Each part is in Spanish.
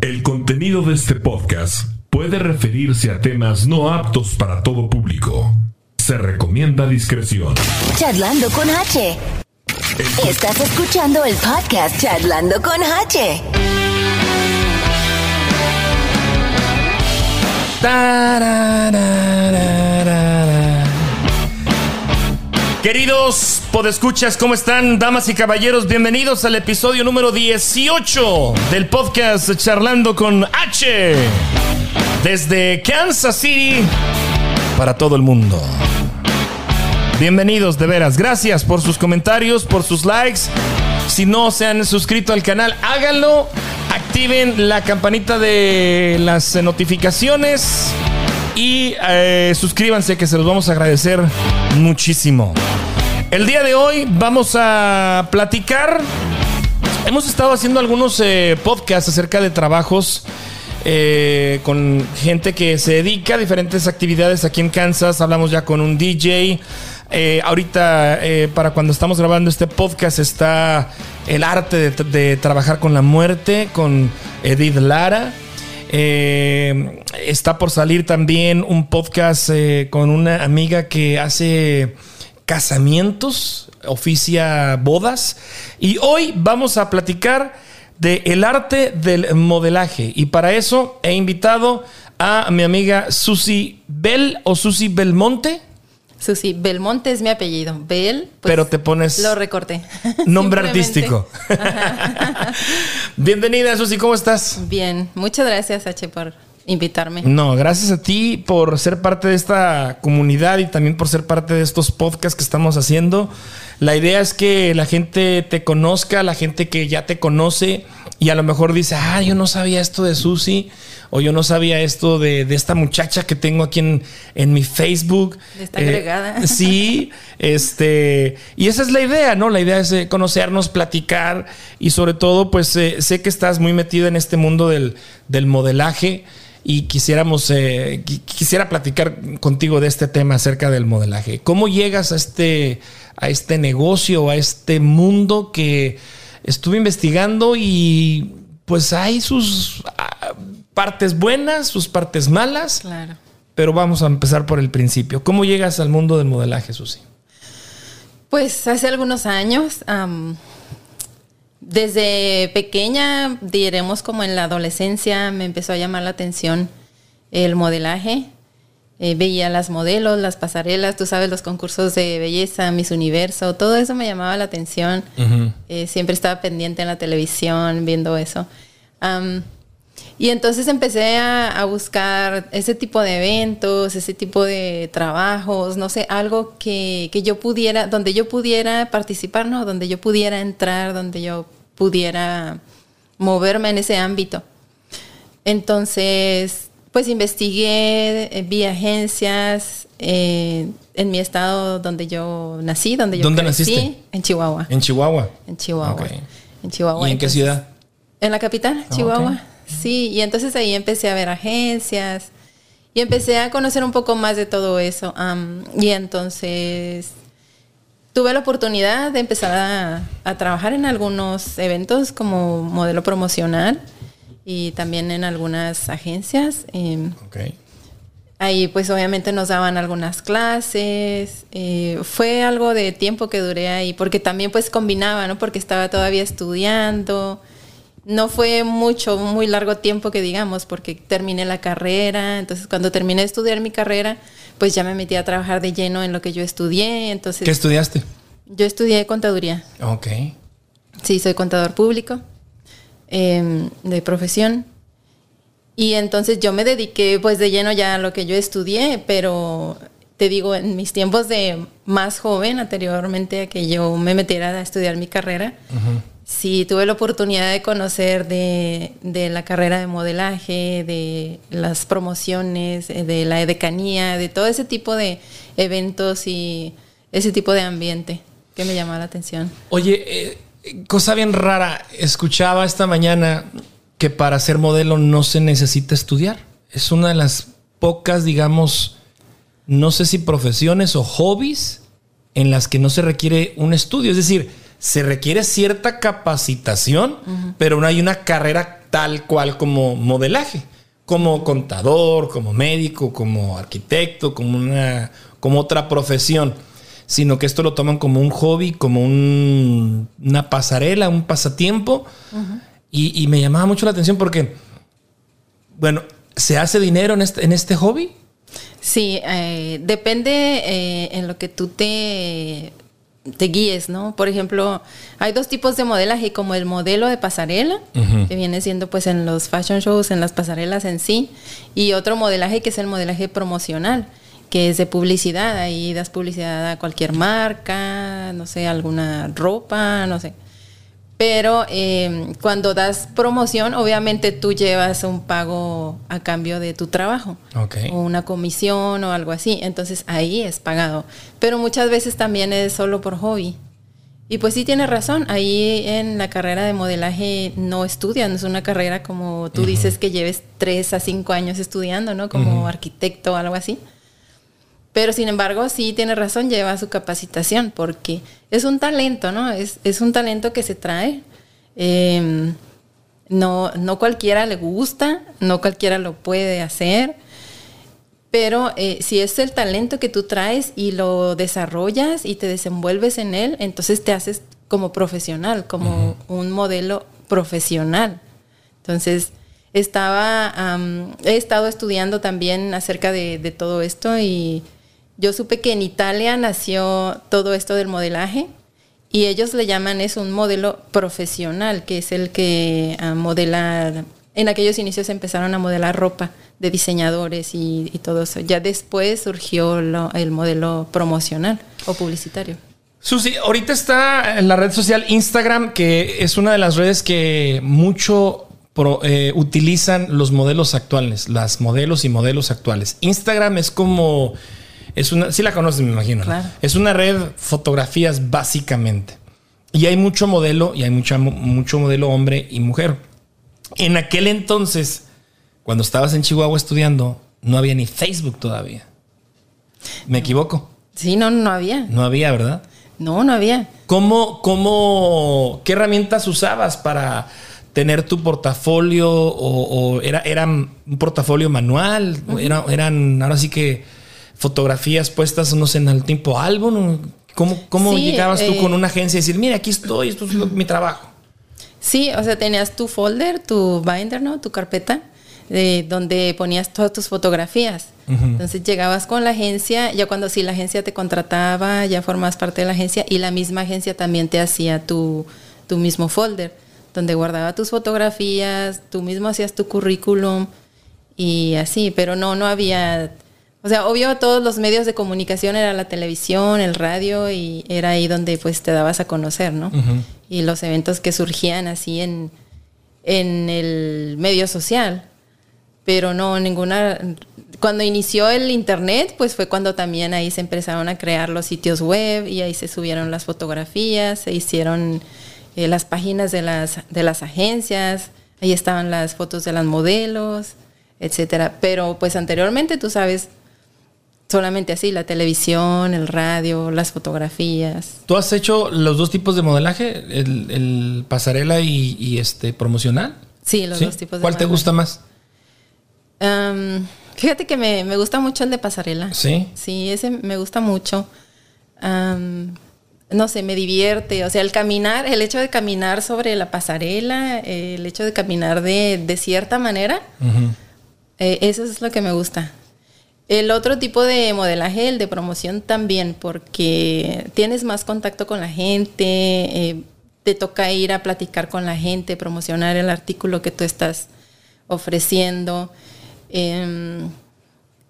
El contenido de este podcast puede referirse a temas no aptos para todo público. Se recomienda discreción. Charlando con H. Estás escuchando el podcast Charlando con H. Queridos podescuchas, ¿cómo están? Damas y caballeros, bienvenidos al episodio número 18 del podcast Charlando con H. Desde Kansas City para todo el mundo. Bienvenidos, de veras. Gracias por sus comentarios, por sus likes. Si no se han suscrito al canal, háganlo. Activen la campanita de las notificaciones. Y eh, suscríbanse que se los vamos a agradecer muchísimo. El día de hoy vamos a platicar. Hemos estado haciendo algunos eh, podcasts acerca de trabajos eh, con gente que se dedica a diferentes actividades aquí en Kansas. Hablamos ya con un DJ. ahorita, para cuando estamos grabando este podcast, está el arte de, de trabajar con la muerte con Edith Lara. Eh, está por salir también un podcast eh, con una amiga que hace casamientos, oficia bodas. Y hoy vamos a platicar de el arte del modelaje. Y para eso he invitado a mi amiga Susi Bell o Susi Belmonte. Susi Belmonte es mi apellido. Bel. Pues, Pero te pones. Lo recorté. Nombre artístico. Bienvenida, Susi, ¿cómo estás? Bien, muchas gracias, H, por invitarme. No, gracias a ti por ser parte de esta comunidad y también por ser parte de estos podcasts que estamos haciendo. La idea es que la gente te conozca, la gente que ya te conoce y a lo mejor dice, ah, yo no sabía esto de Susi o yo no sabía esto de, esta muchacha que tengo aquí en, en mi Facebook. Está agregada. Eh, sí, este, y esa es la idea, ¿no? La idea es eh, conocernos, platicar y sobre todo, pues eh, sé que estás muy metida en este mundo del, del modelaje y quisiéramos, quisiera platicar contigo de este tema acerca del modelaje. ¿Cómo llegas a este, a este negocio, a este mundo que estuve investigando y pues hay sus partes buenas, sus partes malas. Claro. Pero vamos a empezar por el principio. ¿Cómo llegas al mundo del modelaje, Susi? Pues hace algunos años, desde pequeña, diremos como en la adolescencia, me empezó a llamar la atención el modelaje. Eh, veía las modelos, las pasarelas, tú sabes, los concursos de belleza, Miss Universo, todo eso me llamaba la atención. Eh, siempre estaba pendiente en la televisión viendo eso. Y entonces empecé a, buscar ese tipo de eventos, ese tipo de trabajos, no sé, algo que, yo pudiera, donde yo pudiera participar, ¿no? Donde yo pudiera entrar, donde yo pudiera moverme en ese ámbito. Entonces, pues investigué, eh, vi agencias eh, en mi estado donde yo nací, donde yo ¿Dónde naciste? En Chihuahua. En Chihuahua. En Chihuahua. En Chihuahua. ¿Y en qué ciudad? En la capital, ah, Chihuahua. Sí, y entonces ahí empecé a ver agencias y empecé a conocer un poco más de todo eso. y entonces tuve la oportunidad de empezar a, trabajar en algunos eventos como modelo promocional y también en algunas agencias. Em, ahí pues obviamente nos daban algunas clases. Eh, fue algo de tiempo que duré ahí porque también pues combinaba, ¿no? Porque estaba todavía estudiando no fue mucho, muy largo tiempo que digamos, porque terminé la carrera, entonces cuando terminé de estudiar mi carrera, pues ya me metí a trabajar de lleno en lo que yo estudié, entonces... ¿Qué estudiaste? Yo estudié contaduría. Ok. Sí, soy contador público em, de profesión. Y entonces yo me dediqué pues de lleno ya a lo que yo estudié, pero te digo, en mis tiempos de más joven, anteriormente a que yo me metiera a estudiar mi carrera, Sí, tuve la oportunidad de conocer de, la carrera de modelaje, de las promociones, eh, de la edecanía, de todo ese tipo de eventos y ese tipo de ambiente que me llamaba la atención. Oye, eh, cosa bien rara, escuchaba esta mañana que para ser modelo no se necesita estudiar. Es una de las pocas, digamos, no sé si profesiones o hobbies en las que no se requiere un estudio. Es decir, se requiere cierta capacitación, pero no hay una carrera tal cual como modelaje, como contador, como médico, como arquitecto, como una como otra profesión, sino que esto lo toman como un hobby, como una pasarela, un pasatiempo. y, me llamaba mucho la atención porque, bueno, ¿se hace dinero en este, en este hobby? Sí, eh, depende eh, en lo que tú te, te guíes, ¿no? Por ejemplo, hay dos tipos de modelaje, como el modelo de pasarela, que viene siendo pues en los fashion shows, en las pasarelas en sí, y otro modelaje que es el modelaje promocional, que es de publicidad, ahí das publicidad a cualquier marca, no sé, alguna ropa, no sé. Pero em, cuando das promoción, obviamente tú llevas un pago a cambio de tu trabajo. O una comisión o algo así. Entonces ahí es pagado. Pero muchas veces también es solo por hobby. Y pues sí tienes razón, ahí en la carrera de modelaje no estudian, es una carrera como tú dices que lleves tres a cinco años estudiando, ¿no? Como arquitecto o algo así. Pero sin embargo, sí tiene razón, lleva su capacitación, porque es un talento, ¿no? Es, es un talento que se trae. Em, no, no cualquiera le gusta, no cualquiera lo puede hacer, pero eh, si es el talento que tú traes y lo desarrollas y te desenvuelves en él, entonces te haces como profesional, como un modelo profesional. Entonces, estaba, he estado estudiando también acerca de, de todo esto y yo supe que en Italia nació todo esto del modelaje y ellos le llaman eso un modelo profesional, que es el que a modelar, en aquellos inicios empezaron a modelar ropa de diseñadores y, todo eso. Ya después surgió el modelo promocional o publicitario. Susi, ahorita está en la red social Instagram, que es una de las redes que mucho eh, utilizan los modelos actuales, las modelos y modelos actuales. Instagram es como es una, sí la conoces, me imagino. Es una red fotografías básicamente. Y hay mucho modelo y hay mucho modelo hombre y mujer. En aquel entonces, cuando estabas en Chihuahua estudiando, no había ni Facebook todavía. ¿Me equivoco? Sí, no, no había. No había, ¿verdad? No, no había. ¿Cómo, cómo, qué herramientas usabas para tener tu portafolio? ¿O, era, era un portafolio manual? era, ¿Eran, ahora sí que fotografías puestas, no sé, en el tiempo álbum? ¿Cómo, cómo llegabas tú con eh, una agencia y decir, mira, aquí estoy, esto es mi trabajo? Sí, o sea, tenías tu folder, tu binder, ¿no? Tu carpeta, de donde ponías todas tus fotografías. Entonces llegabas con la agencia, ya cuando sí la agencia te contrataba, ya formas parte de la agencia y la misma agencia también te hacía tu, tu mismo folder, donde guardaba tus fotografías, tú mismo hacías tu currículum y así, pero no, no había o sea, obvio todos los medios de comunicación era la televisión, el radio y era ahí donde pues te dabas a conocer, ¿no? Y los eventos que surgían así en, en el medio social. Pero no, ninguna... Cuando inició el internet, pues fue cuando también ahí se empezaron a crear los sitios web y ahí se subieron las fotografías, se hicieron eh, las páginas de las, de las agencias, ahí estaban las fotos de las modelos, etcétera. Pero pues anteriormente, tú sabes, solamente así, la televisión, el radio, las fotografías. ¿Tú has hecho los dos tipos de modelaje, el, pasarela y, este promocional? Sí, los dos tipos de ¿Cuál te gusta más? fíjate que me, gusta mucho el de pasarela. Sí. Sí, ese me gusta mucho. no sé, me divierte. O sea, el caminar, el hecho de caminar sobre la pasarela, el hecho de caminar de, cierta manera, eh, eso es lo que me gusta. El otro tipo de modelaje, el de promoción también, porque tienes más contacto con la gente, eh, te toca ir a platicar con la gente, promocionar el artículo que tú estás ofreciendo. Em,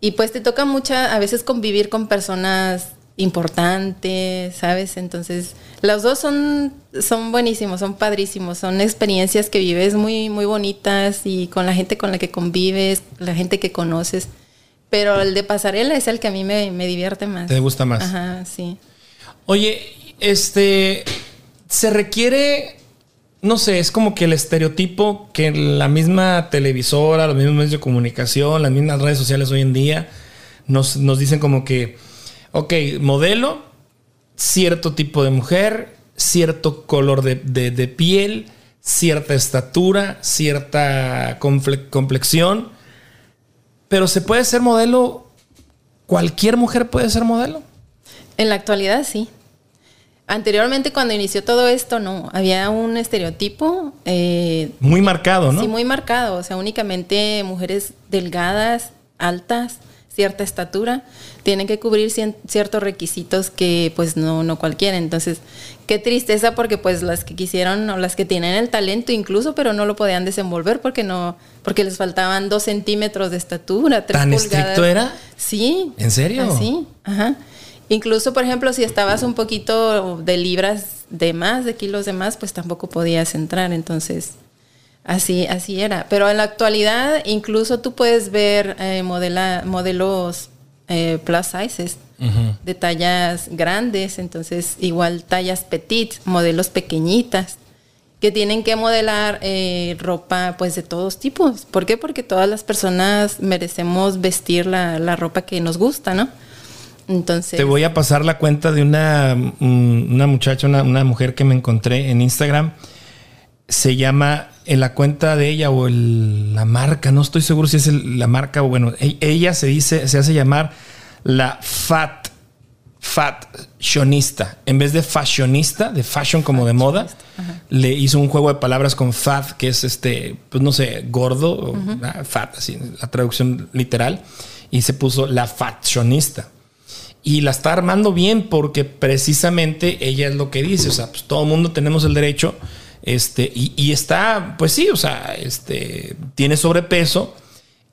y pues te toca mucha, a veces convivir con personas importantes, ¿sabes? Entonces, los dos son, son buenísimos, son padrísimos, son experiencias que vives muy, muy bonitas y con la gente con la que convives, la gente que conoces. Pero el de pasarela es el que a mí me, divierte más. ¿Te gusta más? Ajá, sí. Oye, este, se requiere, no sé, es como que el estereotipo que la misma televisora, los mismos medios de comunicación, las mismas redes sociales hoy en día nos, dicen como que, ok, modelo, cierto tipo de mujer, cierto color de, de piel, cierta estatura, cierta complexión, pero se puede ser modelo, cualquier mujer puede ser modelo. En la actualidad sí. Anteriormente cuando inició todo esto, no, había un estereotipo. Eh, muy marcado, ¿no? Sí, muy marcado, o sea, únicamente mujeres delgadas, altas, cierta estatura, tienen que cubrir ciertos requisitos que pues no, no cualquiera. Entonces, qué tristeza porque pues las que quisieron o las que tienen el talento incluso, pero no lo podían desenvolver porque no, porque les faltaban dos centímetros de estatura, tres ¿Tan estricto era? Sí. ¿En serio? Sí, ajá. Incluso, por ejemplo, si estabas un poquito de libras de más, de kilos de más, pues tampoco podías entrar. Entonces, así, así era. Pero en la actualidad, incluso tú puedes ver eh, modelos eh, plus sizes de tallas grandes, entonces igual tallas petit, modelos pequeñitas que tienen que modelar eh, ropa pues de todos tipos. ¿Por qué? Porque todas las personas merecemos vestir la, la ropa que nos gusta, ¿no? Entonces. Te voy a pasar la cuenta de una, mm, una muchacha, una, mujer que me encontré en Instagram. Se llama en la cuenta de ella o la marca, no estoy seguro si es la marca o bueno, e, ella se dice, se hace llamar la Fat fashionista. En vez de fashionista, de fashion como de moda, le hizo un juego de palabras con fat, que es este, pues no sé, gordo, fat, así, la traducción literal, y se puso la fashionista y la está armando bien porque precisamente ella es lo que dice, o sea, pues todo el mundo tenemos el derecho, este, y, está, pues sí, o sea, este, tiene sobrepeso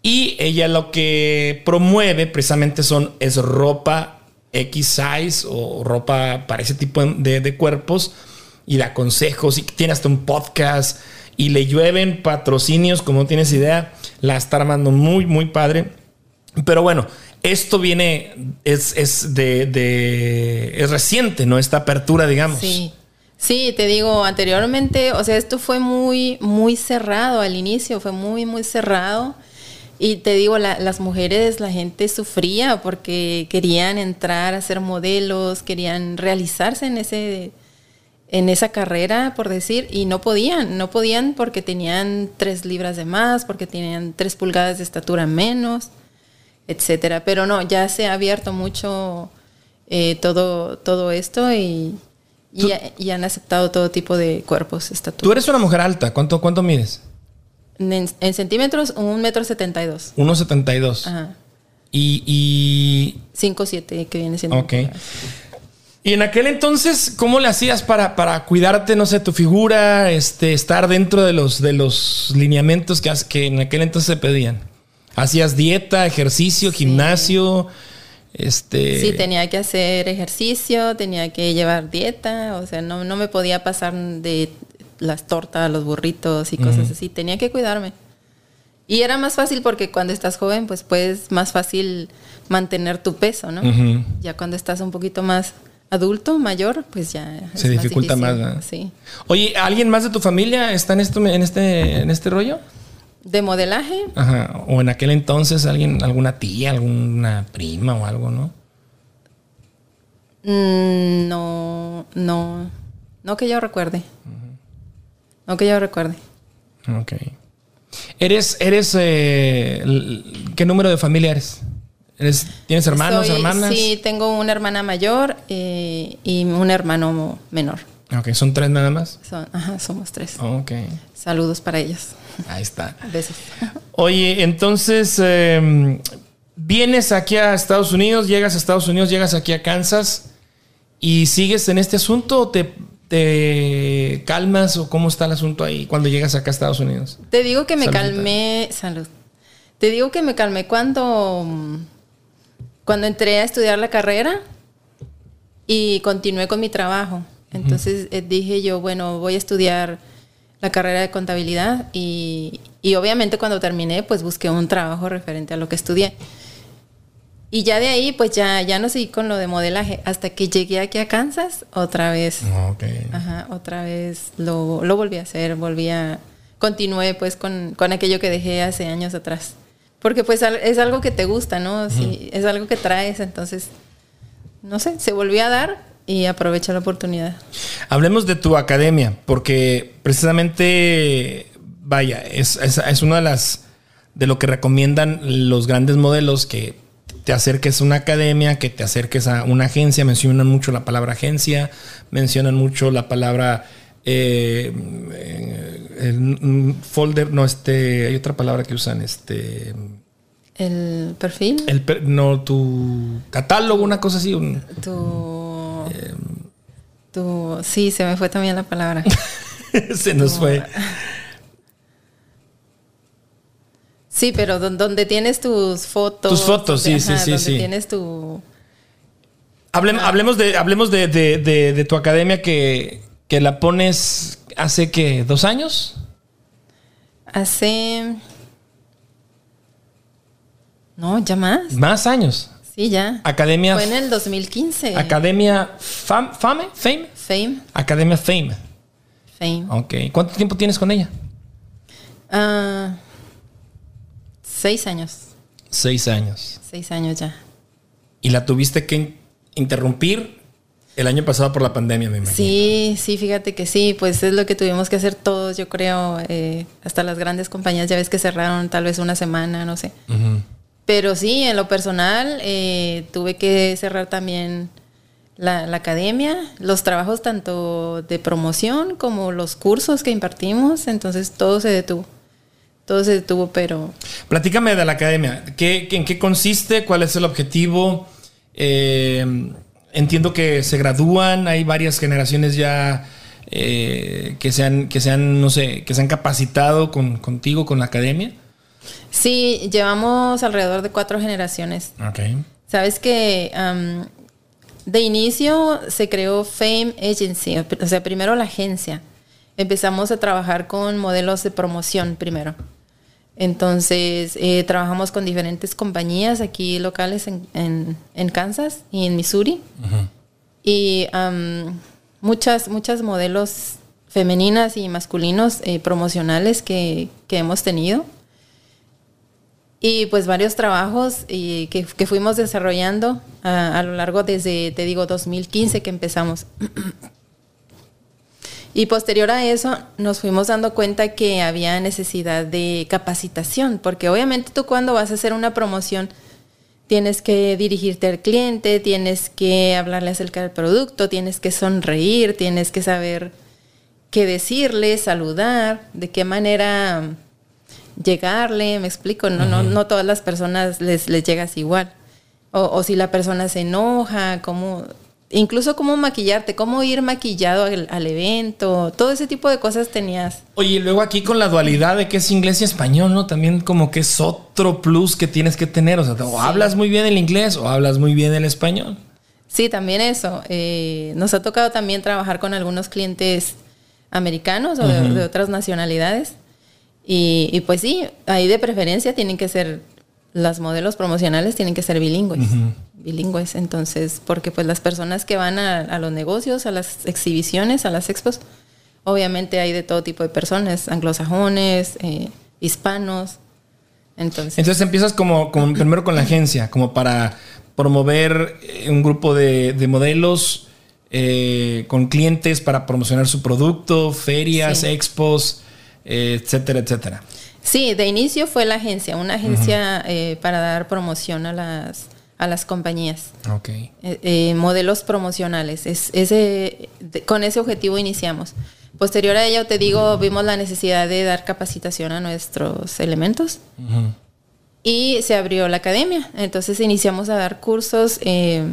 y ella lo que promueve precisamente son, es ropa X size o ropa para ese tipo de, cuerpos y da consejos y tiene hasta un podcast y le llueven patrocinios como tienes idea, la está armando muy, muy padre. Pero bueno, esto viene, es, es de, es reciente, ¿no? Esta apertura, digamos. Sí. Sí, te digo, anteriormente, o sea, esto fue muy, muy cerrado al inicio, fue muy, muy cerrado. Y te digo, las mujeres, la gente sufría porque querían entrar a ser modelos, querían realizarse en ese, en esa carrera, por decir, y no podían, no podían porque tenían tres libras de más, porque tenían tres pulgadas de estatura menos etcétera. Pero no, ya se ha abierto mucho eh, todo, todo esto y, y, han aceptado todo tipo de cuerpos, estaturas. Tú eres una mujer alta, ¿cuánto, cuánto mides? En, centímetros, un metro setenta y dos. Uno setenta y dos. Ajá. Y, y... Cinco siete, que viene siendo. Ok. Y en aquel entonces, ¿cómo le hacías para, para cuidarte, no sé, tu figura, este, estar dentro de los, de los lineamientos que, que en aquel entonces se pedían? ¿Hacías dieta, ejercicio, gimnasio? Este... Sí, tenía que hacer ejercicio, tenía que llevar dieta, o sea, no, no me podía pasar de las tortas, los burritos y cosas así, tenía que cuidarme. Y era más fácil porque cuando estás joven, pues puedes más fácil mantener tu peso, ¿no? Ya cuando estás un poquito más adulto, mayor, pues ya se dificulta más. Sí. Oye, ¿alguien más de tu familia está en esto, en este, en este rollo? ¿De modelaje? Ajá. O en aquel entonces alguien, alguna tía, alguna prima o algo, ¿no? Mm, no, no. No que yo recuerde. No que yo recuerde. Ok. ¿Eres, eres, eh, qué número de familia eres? ¿Tienes hermanos, hermanas? Sí, tengo una hermana mayor eh, y un hermano menor. Ok, ¿son tres nada más? ajá, somos tres. Ok. Saludos para ellos. Ahí está. Besos. Oye, entonces, em, vienes aquí a Estados Unidos, llegas a Estados Unidos, llegas aquí a Kansas y sigues en este asunto o te, te calmas o cómo está el asunto ahí cuando llegas acá a Estados Unidos? Te digo que me calmé, salud. Te digo que me calmé cuando, cuando entré a estudiar la carrera y continué con mi trabajo. Entonces eh, dije yo, bueno, voy a estudiar la carrera de contabilidad y, obviamente cuando terminé pues busqué un trabajo referente a lo que estudié. Y ya de ahí pues ya, ya no seguí con lo de modelaje hasta que llegué aquí a Kansas otra vez. Ajá, otra vez lo, lo, volví a hacer, volví a... Continué pues con, con, aquello que dejé hace años atrás. Porque pues es algo que te gusta, ¿no? Sí, es algo que traes, entonces, no sé, se volvió a dar y aprovecha la oportunidad. Hablemos de tu academia, porque precisamente, vaya, es, es, es una de las de lo que recomiendan los grandes modelos que te acerques a una academia, que te acerques a una agencia, mencionan mucho la palabra agencia, mencionan mucho la palabra eh, el folder, no, este, hay otra palabra que usan, este... El perfil. El no, tu catálogo, una cosa así. Un, tu, tu, sí, se me fue también la palabra. se nos fue. Sí, pero donde tienes tus fotos. Tus fotos, sí, sí, sí, sí. Tienes tu. hablemos de, hablemos de, de, tu academia que, que, la pones hace que dos años. Hace. No, ya más. Más años. Sí, ya. Academia. Fue en el 2015. Academia Fame, Fame, Fame. Academia Fame. Fame. Ok. ¿Cuánto tiempo tienes con ella? Ah. Seis años. Seis años. Seis años ya. ¿Y la tuviste que interrumpir el año pasado por la pandemia, me imagino? Sí, sí, fíjate que sí, pues es lo que tuvimos que hacer todos, yo creo, eh, hasta las grandes compañías, ya ves que cerraron tal vez una semana, no sé. Pero sí, en lo personal, eh, tuve que cerrar también la, academia, los trabajos tanto de promoción como los cursos que impartimos, entonces todo se detuvo todo se detuvo, pero... Platícame de la academia. ¿Qué, ¿En qué consiste? ¿Cuál es el objetivo? Eh, entiendo que se gradúan, hay varias generaciones ya eh, que, se han, que, se no sé, que se han capacitado con, contigo, con la academia. Sí, llevamos alrededor de cuatro generaciones. Ok. Sabes que de inicio se creó Fame Agency, o sea, primero la agencia. Empezamos a trabajar con modelos de promoción primero. Entonces, eh, trabajamos con diferentes compañías aquí locales en, en, Kansas y en Missouri. Y muchas, muchas modelos femeninas y masculinos eh, promocionales que, que, hemos tenido. Y pues varios trabajos y que, que, fuimos desarrollando a, lo largo desde, te digo, 2015 que empezamos. Y posterior a eso nos fuimos dando cuenta que había necesidad de capacitación, porque obviamente tú cuando vas a hacer una promoción tienes que dirigirte al cliente, tienes que hablarle acerca del producto, tienes que sonreír, tienes que saber qué decirle, saludar, de qué manera llegarle, me explico, no, no, no todas las personas les, les llegas igual. O, o, si la persona se enoja, cómo incluso cómo maquillarte, cómo ir maquillado al, evento, todo ese tipo de cosas tenías. Oye, y luego aquí con la dualidad de que es inglés y español, ¿no? También como que es otro plus que tienes que tener, o sea, o hablas muy bien el inglés o hablas muy bien el español. Sí, también eso. Eh, nos ha tocado también trabajar con algunos clientes americanos o de, otras nacionalidades. Y, y, pues sí, ahí de preferencia tienen que ser, las modelos promocionales tienen que ser bilingües bilingües. Entonces, porque pues las personas que van a, los negocios, a las exhibiciones, a las expos, obviamente hay de todo tipo de personas, anglosajones, eh, hispanos. Entonces, Entonces empiezas como, como primero con la agencia, como para promover eh, un grupo de, modelos eh, con clientes para promocionar su producto, ferias, expos, etcétera, etcétera. Sí, de inicio fue la agencia, una agencia para dar promoción a las a las compañías. Ok. Eh, eh, modelos promocionales. Es, ese, con ese objetivo iniciamos. Posterior a ello, te digo, vimos la necesidad de dar capacitación a nuestros elementos. Y se abrió la academia. Entonces iniciamos a dar cursos eh,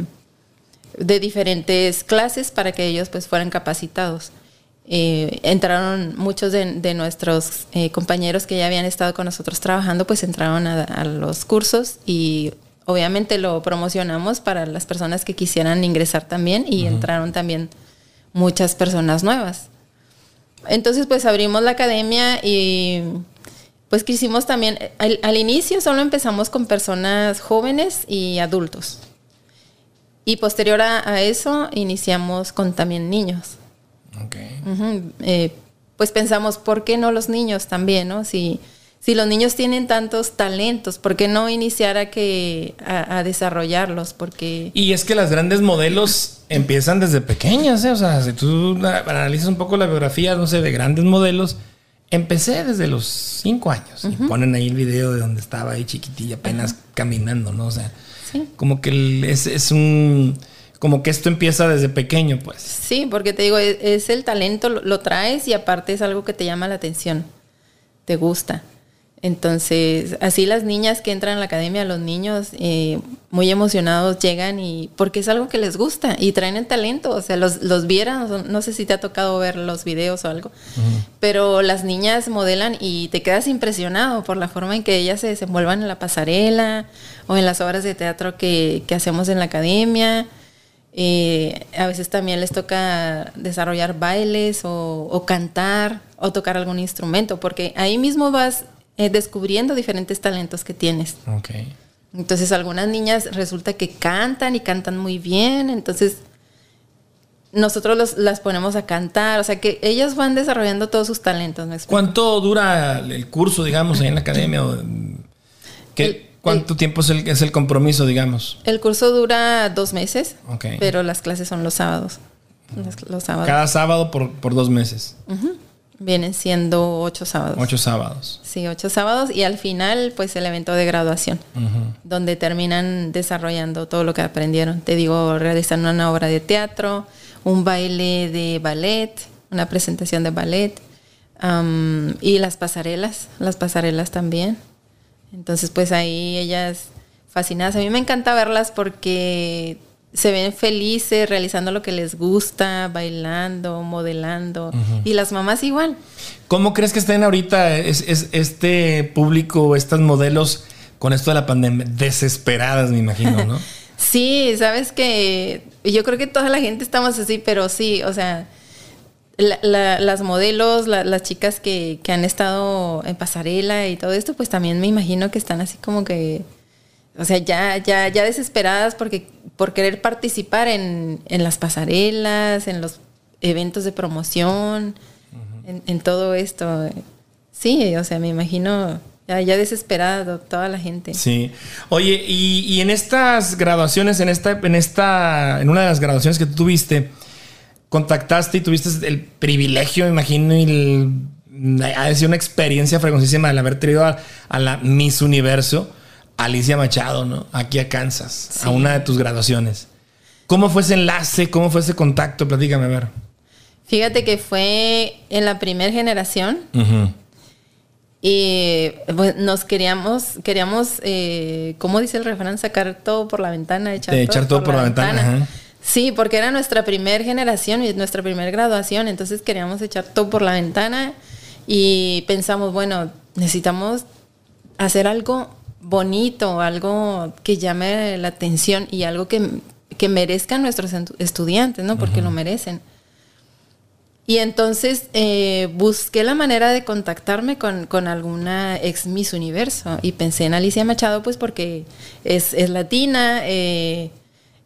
de diferentes clases para que ellos pues fueran capacitados. Entraron muchos de, nuestros compañeros que ya habían estado con nosotros trabajando, pues entraron a, a los cursos y obviamente lo promocionamos para las personas que quisieran ingresar también y entraron también muchas personas nuevas. Entonces pues abrimos la academia y pues quisimos también, al, inicio solo empezamos con personas jóvenes y adultos. Y posterior a, eso iniciamos con también niños. Okay. Eh, pues pensamos, ¿por qué no los niños también? ¿no? Si, si los niños tienen tantos talentos, ¿por qué no iniciar a, que, a, desarrollarlos? Porque... Y es que las grandes modelos empiezan desde pequeñas, ¿eh? o sea, si tú analizas un poco la biografía, no sé, de grandes modelos, empecé desde los cinco años. Y ponen ahí el video de donde estaba ahí chiquitilla, apenas caminando, ¿no? O sea, como que es, es un como que esto empieza desde pequeño, pues. Sí, porque te digo, e, es, el talento, lo, traes y aparte es algo que te llama la atención, te gusta. Entonces, así las niñas que entran a la academia, los niños eh, muy emocionados llegan y porque es algo que les gusta y traen el talento, o sea, los, los vieran, no sé si te ha tocado ver los videos o algo, pero las niñas modelan y te quedas impresionado por la forma en que ellas se desenvuelvan en la pasarela o en las obras de teatro que, que hacemos en la academia. Eh, a veces también les toca desarrollar bailes o, o cantar o tocar algún instrumento, porque ahí mismo vas eh, descubriendo diferentes talentos que tienes. Okay. Entonces algunas niñas resulta que cantan y cantan muy bien, entonces nosotros las ponemos a cantar, o sea que ellas van desarrollando todos sus talentos. ¿Cuánto dura el curso, digamos, ahí en la academia? ¿Qué, ¿Cuánto tiempo es el, es el compromiso, digamos? El curso dura dos meses, pero las clases son los sábados. Los, sábados. Cada sábado por, por dos meses. Vienen siendo ocho sábados. Ocho sábados. Sí, ocho sábados y al final pues el evento de graduación, donde terminan desarrollando todo lo que aprendieron. Te digo, realizan una obra de teatro, un baile de ballet, una presentación de ballet y las pasarelas, las pasarelas también. Entonces pues ahí ellas fascinadas. A mí me encanta verlas porque se ven felices realizando lo que les gusta, bailando, modelando. Y las mamás igual. ¿Cómo crees que estén ahorita es, este público, estas modelos con esto de la pandemia? Desesperadas, me imagino, ¿no? sí, sabes que yo creo que toda la gente estamos así, pero sí, o sea, las modelos, las chicas que, que han estado en pasarela y todo esto, pues también me imagino que están así como que o sea, ya, ya, ya desesperadas porque, por querer participar en, las pasarelas, en los eventos de promoción, en, todo esto. Sí, o sea, me imagino ya, ya desesperado toda la gente. Sí. Oye, y, en estas graduaciones, en esta, en esta, en una de las graduaciones que tú tuviste, contactaste y tuviste el privilegio, me imagino, y ha sido una experiencia frecuentísima de haber traído a, a la Miss Universo Alicia Machado, ¿no? Aquí a Kansas, a una de tus graduaciones. ¿Cómo fue ese enlace? ¿Cómo fue ese contacto? Platícame, a ver. Fíjate que fue en la primera generación. Y pues, nos queríamos, queríamos, eh, ¿cómo dice el refrán? Sacar todo por la ventana, echar, todo, echar todo, por, la, ventana. Sí, porque era nuestra primera generación y nuestra primera graduación, entonces queríamos echar todo por la ventana y pensamos, bueno, necesitamos hacer algo bonito, algo que llame la atención y algo que, que merezcan nuestros estudiantes, ¿no? Porque lo merecen. Y entonces eh, busqué la manera de contactarme con, alguna ex Miss Universo y pensé en Alicia Machado, pues porque es, latina, eh,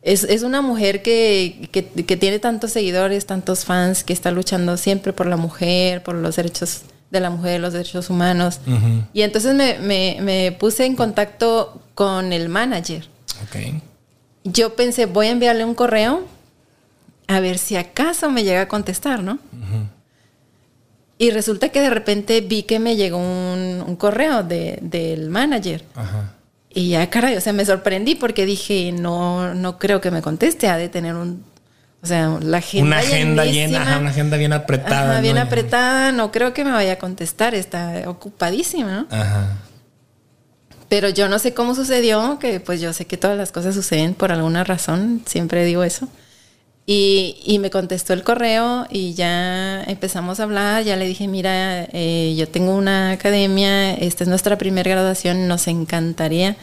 es, una mujer que, que, tiene tantos seguidores, tantos fans, que está luchando siempre por la mujer, por los derechos de la mujer, los derechos humanos. Y entonces me, puse en contacto con el manager. Yo pensé, voy a enviarle un correo a ver si acaso me llega a contestar, ¿no? Y resulta que de repente vi que me llegó un, correo del manager. Y ya, caray, o sea, me sorprendí porque dije, no, no creo que me conteste, ha de tener un o sea, la agenda. Una agenda llena, una agenda bien apretada. bien apretada, no creo que me vaya a contestar, está ocupadísima, ¿no? Ajá. Pero yo no sé cómo sucedió, que pues yo sé que todas las cosas suceden por alguna razón, siempre digo eso. Y, me contestó el correo y ya empezamos a hablar, ya le dije, mira, eh, yo tengo una academia, esta es nuestra primera graduación, nos encantaría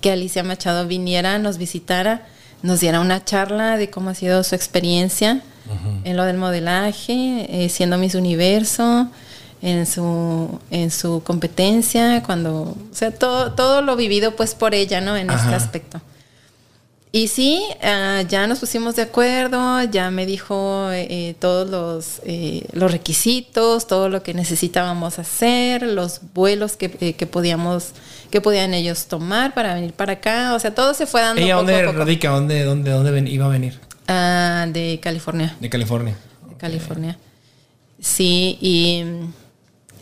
que Alicia Machado viniera, nos visitara nos diera una charla de cómo ha sido su experiencia en lo del modelaje, eh, siendo Miss Universo, en su, en su competencia, cuando, o sea, todo, todo lo vivido pues por ella, ¿no? En este aspecto. Y sí, ah, ya nos pusimos de acuerdo, ya me dijo eh, todos los, eh, los requisitos, todo lo que necesitábamos hacer, los vuelos que, eh, que, podíamos, que podían ellos tomar para venir para acá. O sea, todo se fue dando. ¿Ella dónde radica? ¿Dónde, dónde, dónde iba a venir? Ah, de California. De California. De California. Sí, y,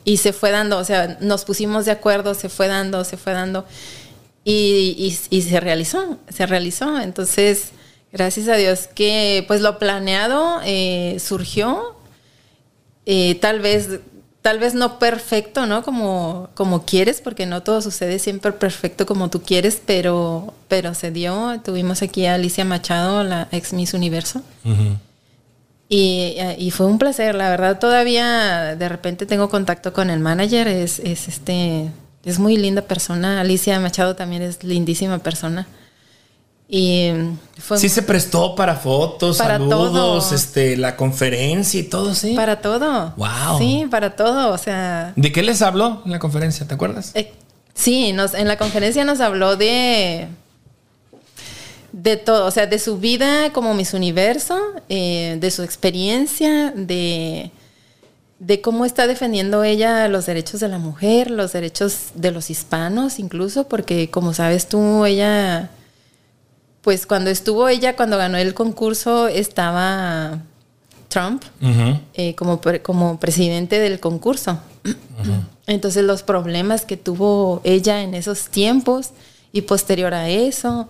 y se fue dando, o sea, nos pusimos de acuerdo, se fue dando, se fue dando. Y, y, se realizó, se realizó. Entonces, gracias a Dios que pues lo planeado eh, surgió, eh, tal vez tal vez no perfecto, ¿no? Como, como quieres, porque no todo sucede siempre perfecto como tú quieres, pero, pero se dio. Tuvimos aquí a Alicia Machado, la ex Miss Universo. y, y, fue un placer, la verdad. Todavía de repente tengo contacto con el manager, es, es este es muy linda persona. Alicia Machado también es lindísima persona. Y fue sí se prestó para fotos, para saludos, este, la conferencia y todo, sí. Para todo. Wow. Sí, para todo, o sea. ¿De qué les habló en la conferencia? ¿Te acuerdas? Eh, sí, nos, en la conferencia nos habló de de todo, o sea, de su vida como Miss Universo, eh, de su experiencia, de de cómo está defendiendo ella los derechos de la mujer, los derechos de los hispanos incluso, porque como sabes tú, ella, pues cuando estuvo ella, cuando ganó el concurso, estaba Trump eh, como, como presidente del concurso. Entonces los problemas que tuvo ella en esos tiempos y posterior a eso,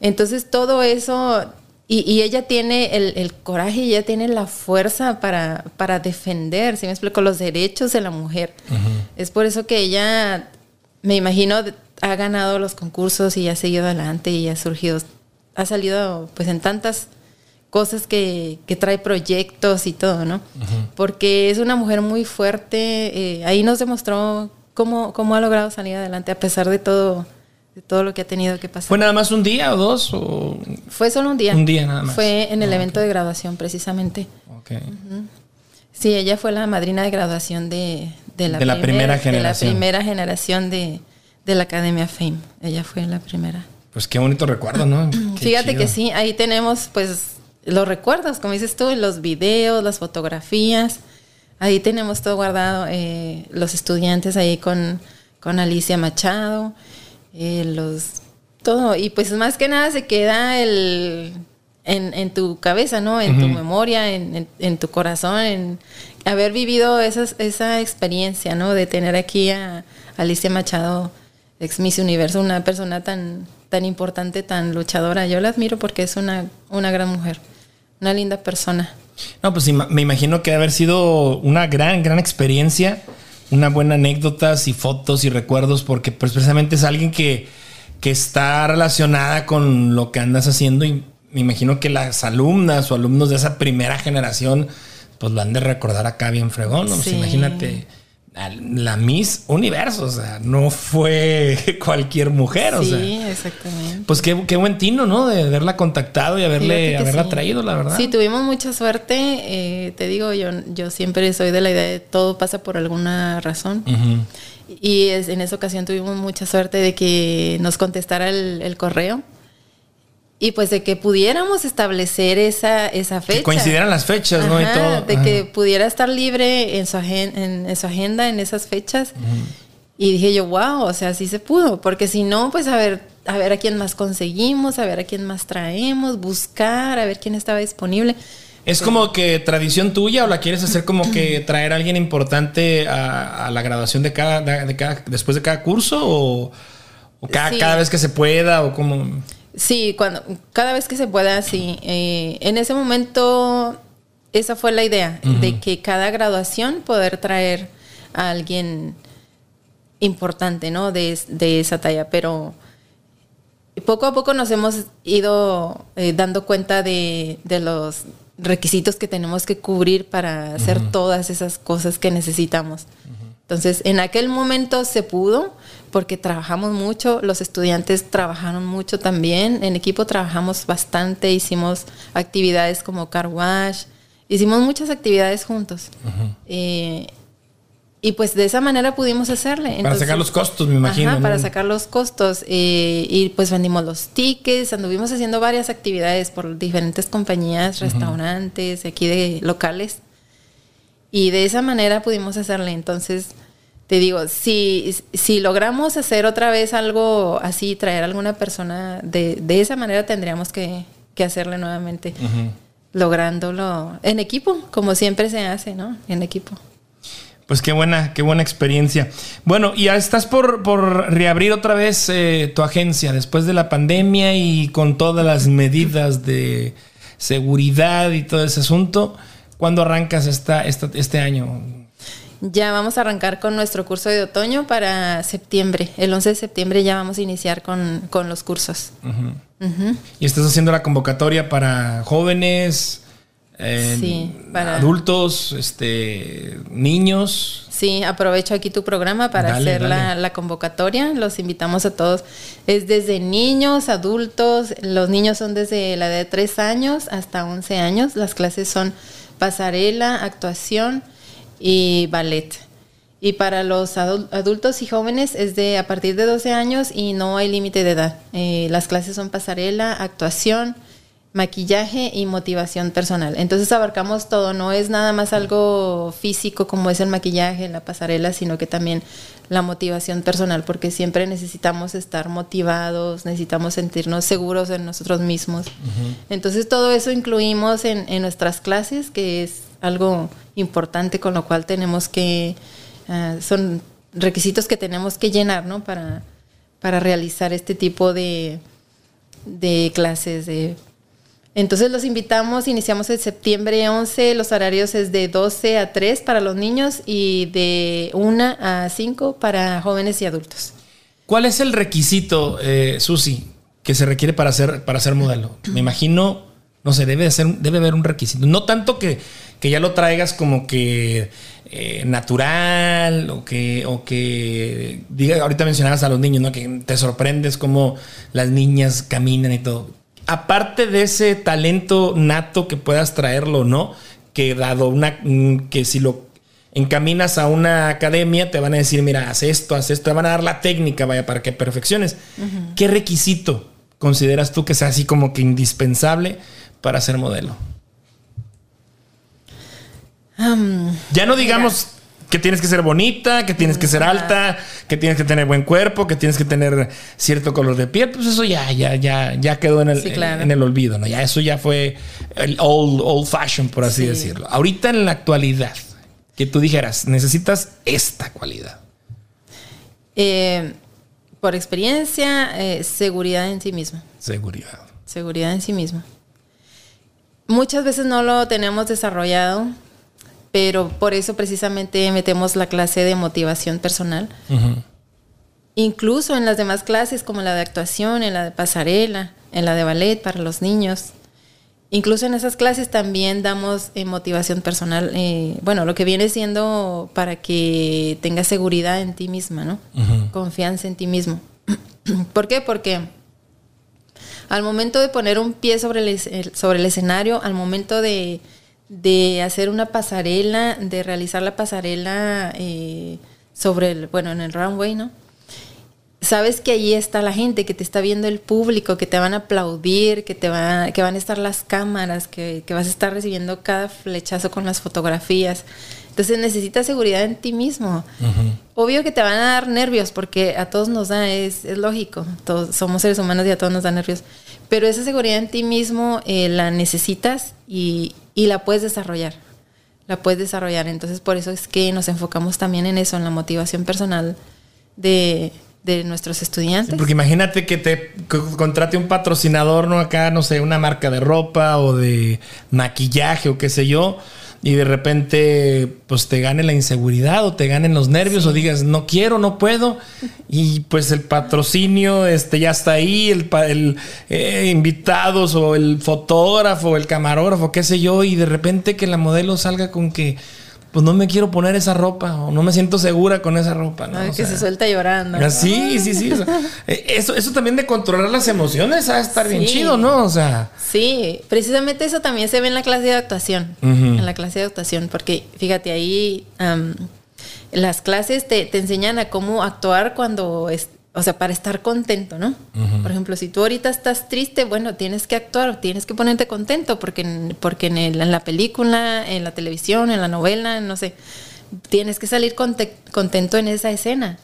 entonces todo eso y, ella tiene el, coraje y ella tiene la fuerza para, para defender, si me explico, los derechos de la mujer. Es por eso que ella, me imagino, ha ganado los concursos y ha seguido adelante y ha surgido, ha salido pues en tantas cosas que, que trae proyectos y todo, ¿no? Porque es una mujer muy fuerte, eh, ahí nos demostró cómo, cómo ha logrado salir adelante a pesar de todo de todo lo que ha tenido que pasar. ¿Fue nada más un día o dos? O... Fue solo un día. Un día nada más. Fue en el ah, evento de graduación, precisamente. Ok. Sí, ella fue la madrina de graduación de, de, la, primera generación. De la primera generación de, la Academia Fame. Ella fue la primera. Pues qué bonito recuerdo, ¿no? Fíjate que sí, ahí tenemos pues los recuerdos, como dices tú, los videos, las fotografías. Ahí tenemos todo guardado, eh, los estudiantes ahí con, con Alicia Machado. Eh, los todo y pues más que nada se queda el en, tu cabeza, ¿no? En tu memoria, en, tu corazón, en haber vivido esa experiencia, ¿no? De tener aquí a Alicia Machado, ex Miss Universo, una persona tan, tan importante, tan luchadora. Yo la admiro porque es una, una gran mujer, una linda persona. No, pues me imagino que haber sido una gran, gran experiencia una buena anécdotas y fotos y recuerdos porque pues, precisamente es alguien que, que está relacionada con lo que andas haciendo y me imagino que las alumnas o alumnos de esa primera generación pues lo han de recordar acá bien fregón, ¿no? Pues, imagínate la Miss Universo, o sea, no fue cualquier mujer, o sea. Sí, exactamente. Pues qué, buen tino, ¿no? De haberla contactado y haberle, haberla traído, la verdad. Sí, tuvimos mucha suerte. Eh, te digo, yo, yo siempre soy de la idea de todo pasa por alguna razón. Y en esa ocasión tuvimos mucha suerte de que nos contestara el correo y pues de que pudiéramos establecer esa, esa fecha. Que coincidieran las fechas, ¿no? Y todo. De que pudiera estar libre en su, en, su agenda en esas fechas. Y dije yo, wow, o sea, sí se pudo. Porque si no, pues a ver, a ver a quién más conseguimos, a ver a quién más traemos, buscar, a ver quién estaba disponible. ¿Es como que tradición tuya o la quieres hacer como que traer a alguien importante a, la graduación de cada, de cada, después de cada curso o, cada, cada vez que se pueda o como... Sí, cuando, cada vez que se pueda, sí. Eh, en ese momento, esa fue la idea, de que cada graduación poder traer a alguien importante, ¿no? De, esa talla. Pero poco a poco nos hemos ido eh, dando cuenta de, los requisitos que tenemos que cubrir para hacer todas esas cosas que necesitamos. Entonces, en aquel momento se pudo, porque trabajamos mucho, los estudiantes trabajaron mucho también, en equipo trabajamos bastante, hicimos actividades como car wash, hicimos muchas actividades juntos. Eh, y pues de esa manera pudimos hacerle. para sacar los costos, me imagino. Ajá, para sacar los costos. Eh, y pues vendimos los tickets, anduvimos haciendo varias actividades por diferentes compañías, restaurantes, aquí de locales. Y de esa manera pudimos hacerle. Entonces, te digo, si, si logramos hacer otra vez algo así, traer a alguna persona de, de esa manera, tendríamos que, que hacerle nuevamente, lográndolo en equipo, como siempre se hace, ¿no? En equipo. Pues qué buena, qué buena experiencia. Bueno, y ya estás por, por reabrir otra vez eh, tu agencia después de la pandemia y con todas las medidas de seguridad y todo ese asunto. ¿Cuándo arrancas esta, este año? Ya vamos a arrancar con nuestro curso de otoño para septiembre. El 11 de septiembre ya vamos a iniciar con, los cursos. ¿Y estás haciendo la convocatoria para jóvenes? sí, para adultos, este, niños. Sí, aprovecho aquí tu programa para hacer La, convocatoria. Los invitamos a todos. Es desde niños, adultos. Los niños son desde la edad de 3 años hasta 11 años. Las clases son pasarela, actuación y ballet. Y para los adultos y jóvenes es de a partir de 12 años y no hay límite de edad. Eh, las clases son pasarela, actuación, maquillaje y motivación personal. Entonces abarcamos todo, no es nada más algo físico como es el maquillaje, la pasarela, sino que también la motivación personal, porque siempre necesitamos estar motivados, necesitamos sentirnos seguros en nosotros mismos. Entonces todo eso incluimos en, nuestras clases, que es algo importante con lo cual tenemos que, ah, son requisitos que tenemos que llenar, ¿no? Para, para realizar este tipo de, de clases de entonces los invitamos, iniciamos el septiembre 11, los horarios es de 12 a 3 para los niños y de 1 a 5 para jóvenes y adultos. ¿Cuál es el requisito, eh, Susi, que se requiere para ser, para ser modelo? Me imagino, no sé, debe, ser, debe haber un requisito. No tanto que, que ya lo traigas como que eh, natural o que, o que diga, ahorita mencionabas a los niños, ¿no? Que te sorprendes cómo las niñas caminan y todo aparte de ese talento nato que puedas traerlo, ¿no? Que dado una, mm, que si lo encaminas a una academia, te van a decir, mira, haz esto, haz esto, te van a dar la técnica, vaya, para que perfecciones. ¿Qué requisito consideras tú que sea así como que indispensable para ser modelo? Ya no digamos que tienes que ser bonita, que tienes que ser alta, que tienes que tener buen cuerpo, que tienes que tener cierto color de piel, pues eso ya, ya, ya, ya quedó en el, en, el olvido, ¿no? Ya eso ya fue el old, old fashion, por así decirlo. Ahorita en la actualidad, que tú dijeras, necesitas esta cualidad. Eh, por experiencia, eh, seguridad en sí misma. Seguridad. Seguridad en sí misma. Muchas veces no lo tenemos desarrollado pero por eso precisamente metemos la clase de motivación personal. Incluso en las demás clases, como la de actuación, en la de pasarela, en la de ballet para los niños. Incluso en esas clases también damos eh, motivación personal, eh, bueno, lo que viene siendo para que tengas seguridad en ti misma, ¿no? Confianza en ti mismo. ¿Por qué? Porque al momento de poner un pie sobre el, sobre el escenario, al momento de, de hacer una pasarela, de realizar la pasarela eh, sobre el, bueno, en el runway, ¿no? Sabes que ahí está la gente, que te está viendo el público, que te van a aplaudir, que te va, que van a estar las cámaras, que, vas a estar recibiendo cada flechazo con las fotografías. Entonces necesitas seguridad en ti mismo. Obvio que te van a dar nervios, porque a todos nos da, es, es lógico. Todos somos seres humanos y a todos nos da nervios. Pero esa seguridad en ti mismo eh, la necesitas y, y la puedes desarrollar. La puedes desarrollar. Entonces, por eso es que nos enfocamos también en eso, en la motivación personal de, nuestros estudiantes. porque imagínate que te contrate un patrocinador, ¿no? Acá, no sé, una marca de ropa o de maquillaje o qué sé yo y de repente pues te gane la inseguridad o te ganen los nervios o digas no quiero, no puedo y pues el patrocinio este ya está ahí, el, el eh, invitados o el fotógrafo, el camarógrafo, qué sé yo y de repente que la modelo salga con que pues no me quiero poner esa ropa o no me siento segura con esa ropa. ¿no? que se suelta llorando. Sí, sí, sí. Eh, eso, eso también de controlar las emociones a estar bien chido, ¿no? O sea. Sí, precisamente eso también se ve en la clase de actuación. En la clase de actuación, porque fíjate ahí. las clases te, te enseñan a cómo actuar cuando es, o sea, para estar contento, ¿no? Por ejemplo, si tú ahorita estás triste, bueno, tienes que actuar, tienes que ponerte contento, porque, porque en, el- en la película, en la televisión, en la novela, no sé, tienes que salir conte- contento en esa escena.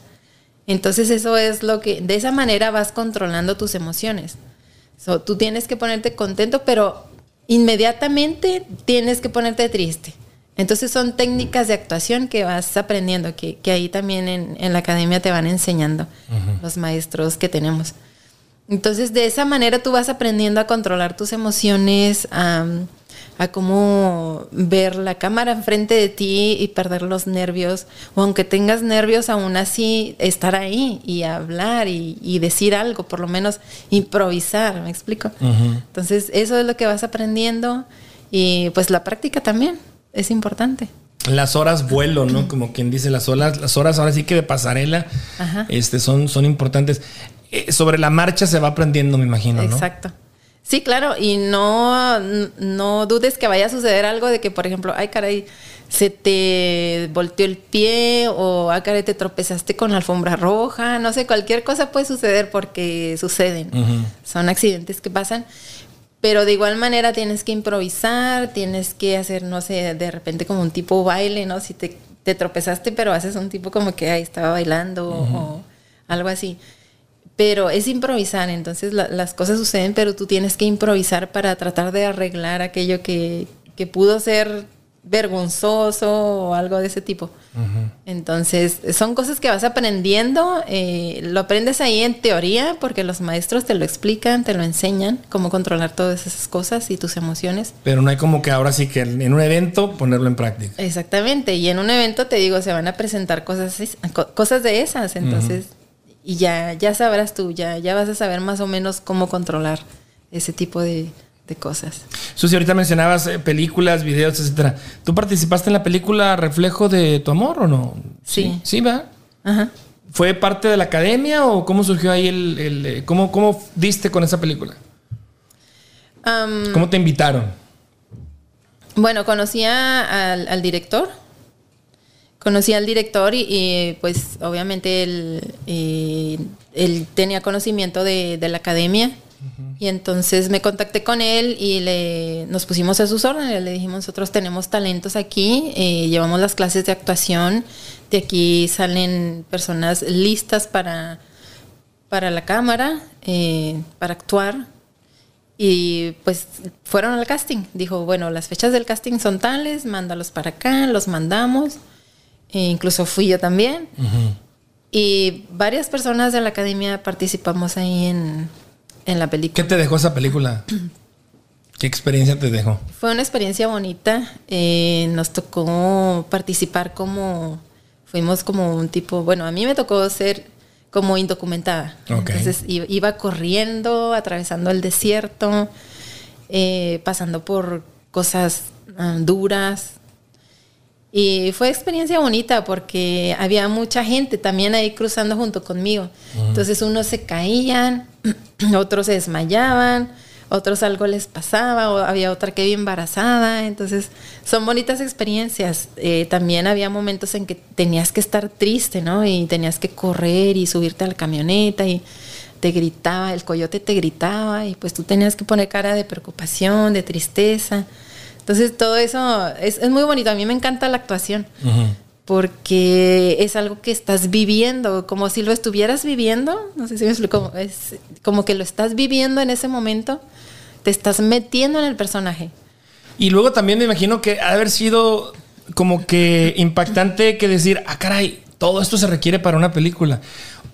Entonces eso es lo que, de esa manera vas controlando tus emociones. So, tú tienes que ponerte contento, pero inmediatamente tienes que ponerte triste. Entonces son técnicas de actuación que vas aprendiendo, que, que ahí también en, en la academia te van enseñando los maestros que tenemos. Entonces de esa manera tú vas aprendiendo a controlar tus emociones, a, a cómo ver la cámara enfrente de ti y perder los nervios, o aunque tengas nervios, aún así estar ahí y hablar y, y decir algo, por lo menos improvisar, ¿me explico? Entonces eso es lo que vas aprendiendo y pues la práctica también es importante. Las horas vuelo, ¿no? Como quien dice, las horas, las horas ahora sí que de pasarela Ajá. este, son, son importantes. Eh, sobre la marcha se va aprendiendo, me imagino, ¿no? Exacto. Sí, claro, y no, no dudes que vaya a suceder algo de que, por ejemplo, ay, caray, se te volteó el pie o, ay, caray, te tropezaste con la alfombra roja, no sé, cualquier cosa puede suceder porque suceden. Son accidentes que pasan. Pero de igual manera tienes que improvisar, tienes que hacer, no sé, de repente como un tipo baile, ¿no? Si te, te tropezaste, pero haces un tipo como que ahí estaba bailando o algo así. Pero es improvisar, entonces la- las cosas suceden, pero tú tienes que improvisar para tratar de arreglar aquello que, que pudo ser vergonzoso o algo de ese tipo. Entonces, son cosas que vas aprendiendo, eh, lo aprendes ahí en teoría, porque los maestros te lo explican, te lo enseñan, cómo controlar todas esas cosas y tus emociones. Pero no hay como que ahora sí que en un evento ponerlo en práctica. Exactamente, y en un evento te digo, se van a presentar cosas, cosas de esas, entonces, y ya, ya sabrás tú, ya, ya vas a saber más o menos cómo controlar ese tipo de, de cosas. Susi, ahorita mencionabas eh, películas, videos, etcétera. ¿Tú participaste en la película Reflejo de tu amor o no? Sí. Sí, va. Ajá. ¿Fue parte de la academia o cómo surgió ahí el, el, eh, cómo, cómo diste con esa película? ¿Cómo te invitaron? Bueno, conocí a- al, al director. Conocí al director y, y, pues obviamente él, eh, él tenía conocimiento de, de la academia. Y entonces me contacté con él y le, nos pusimos a sus órdenes. Le dijimos, nosotros tenemos talentos aquí, eh, llevamos las clases de actuación. De aquí salen personas listas para, para la cámara, eh, para actuar. Y pues fueron al casting. Dijo, bueno, las fechas del casting son tales, mándalos para acá, los mandamos. E incluso fui yo también. Y varias personas de la academia participamos ahí en, en la ¿Qué película. te dejó esa película? ¿Qué experiencia te dejó? Fue una experiencia bonita. Eh, nos tocó participar como, fuimos como un tipo, bueno, a mí me tocó ser como indocumentada. Ok. Entonces iba corriendo, atravesando el desierto, eh, pasando por cosas ah, duras. Y fue experiencia bonita porque había mucha gente también ahí cruzando junto conmigo. Entonces unos se caían, otros se desmayaban, otros algo les pasaba, o había otra que había embarazada. Entonces son bonitas experiencias. Eh, también había momentos en que tenías que estar triste, ¿no? Y tenías que correr y subirte a la camioneta y te gritaba, el coyote te gritaba y pues tú tenías que poner cara de preocupación, de tristeza. Entonces todo eso es, es muy bonito. A mí me encanta la actuación porque es algo que estás viviendo, como si lo estuvieras viviendo. No sé si me explico. Es como que lo estás viviendo en ese momento. Te estás metiendo en el personaje. Y luego también me imagino que ha haber sido como que impactante que decir, ah, caray, todo esto se requiere para una película.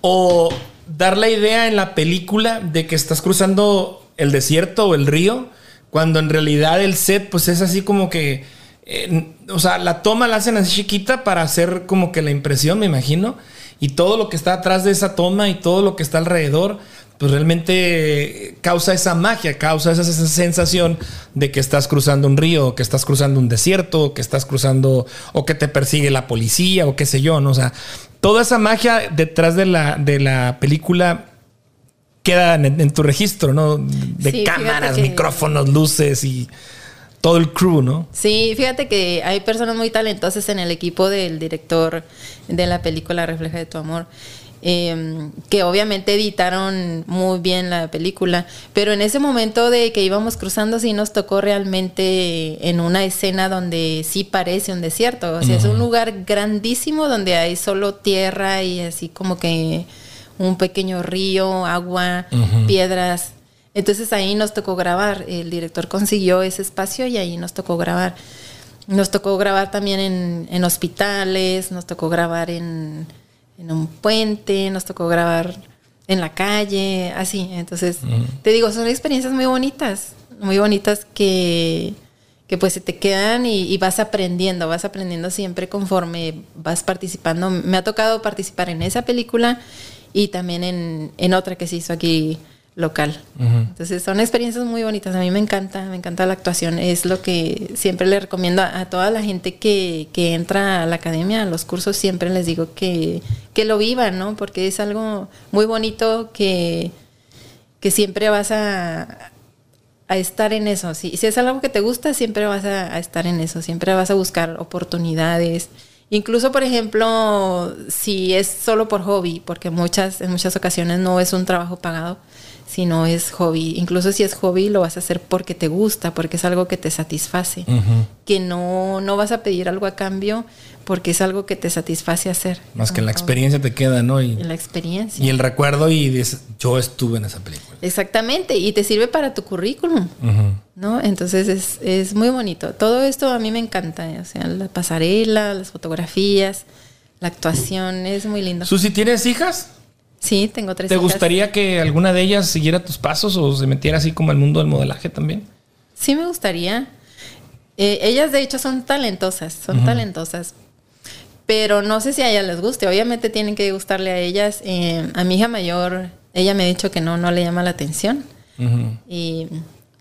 O dar la idea en la película de que estás cruzando el desierto o el río, cuando en realidad el set pues es así como que, eh, o sea, la toma la hacen así chiquita para hacer como que la impresión, me imagino. Y todo lo que está atrás de esa toma y todo lo que está alrededor, pues realmente causa esa magia, causa esa, esa sensación de que estás cruzando un río, o que estás cruzando un desierto, o que estás cruzando, o que te persigue la policía, o qué sé yo, ¿no? O sea, toda esa magia detrás de la, de la película queda en, en tu registro, ¿no? De Sí, cámaras, que- micrófonos, luces y todo el crew, ¿no? Sí, fíjate que hay personas muy talentosas en el equipo del director de la película Refleja de tu amor. eh, que obviamente editaron muy bien la película, pero en ese momento de que íbamos cruzando sí nos tocó realmente en una escena donde sí parece un desierto, o sea, es un lugar grandísimo donde hay solo tierra y así como que un pequeño río, agua, piedras. Entonces ahí nos tocó grabar, el director consiguió ese espacio y ahí nos tocó grabar. Nos tocó grabar también en, en hospitales, nos tocó grabar en, en un puente, nos tocó grabar en la calle, así. Entonces, te digo, son experiencias muy bonitas, muy bonitas que, que pues se te quedan y, y vas aprendiendo, vas aprendiendo siempre conforme vas participando. Me ha tocado participar en esa película y también en, en otra que se hizo aquí local. Entonces son experiencias muy bonitas. A mí me encanta, me encanta la actuación. Es lo que siempre le recomiendo a, a toda la gente que, que entra a la academia, a los cursos, siempre les digo que, que lo vivan, ¿no? Porque es algo muy bonito que, que siempre vas a, a estar en eso. Si, si es algo que te gusta, siempre vas a, a estar en eso. Siempre vas a buscar oportunidades. Incluso, por ejemplo, si es solo por hobby, porque muchas, en muchas ocasiones no es un trabajo pagado, sino es hobby. Incluso si es hobby, lo vas a hacer porque te gusta, porque es algo que te satisface. Que no, no vas a pedir algo a cambio porque es algo que te satisface hacer. Más que la experiencia te queda, ¿no? Y, La experiencia. y el recuerdo y dices, yo estuve en esa película. Exactamente, y te sirve para tu currículum, ¿no? Entonces es, es muy bonito. Todo esto a mí me encanta, o sea, la pasarela, las fotografías, la actuación, es muy lindo. Susi, ¿tienes hijas? Sí, tengo tres ¿Te hijas. gustaría que alguna de ellas siguiera tus pasos o se metiera así como al mundo del modelaje también? Sí me gustaría. Eh, ellas de hecho son talentosas, son talentosas. Pero no sé si a ellas les guste. Obviamente tienen que gustarle a ellas. Eh, a mi hija mayor, ella me ha dicho que no, no le llama la atención. Y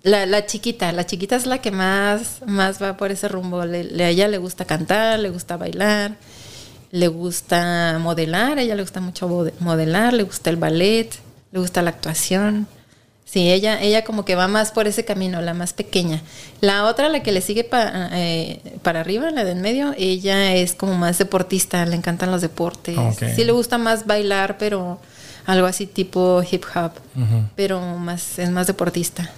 la, la chiquita, la chiquita es la que más, más va por ese rumbo. Le- le- a ella le gusta cantar, le gusta bailar, le gusta modelar, a ella le gusta mucho mode- modelar, le gusta el ballet, le gusta la actuación. Sí, ella, ella como que va más por ese camino, la más pequeña. La otra, la que le sigue pa- eh, para arriba, la de en medio, ella es como más deportista, le encantan los deportes. Sí le gusta más bailar, pero algo así tipo hip hop, pero más es más deportista.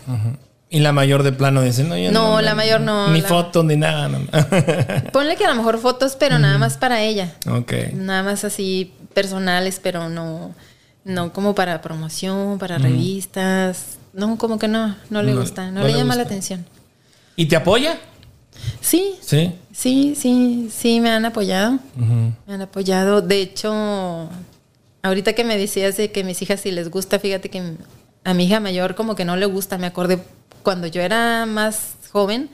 Y la mayor de plano dice, no, yo No, la mayor no, Ni la- foto ni nada. no. Ponle que a lo mejor fotos, pero nada más para ella. ok. Nada más así personales, pero no, no como para promoción, para revistas. No, como que no, no le No- gusta, no, no le, le llama la atención. ¿Y te apoya? Sí, Sí. sí, sí, sí, me han apoyado. Me han apoyado. De hecho, ahorita que me decías de que mis hijas si les gusta, fíjate que a mi hija mayor como que no le gusta. Me acordé cuando yo era más joven,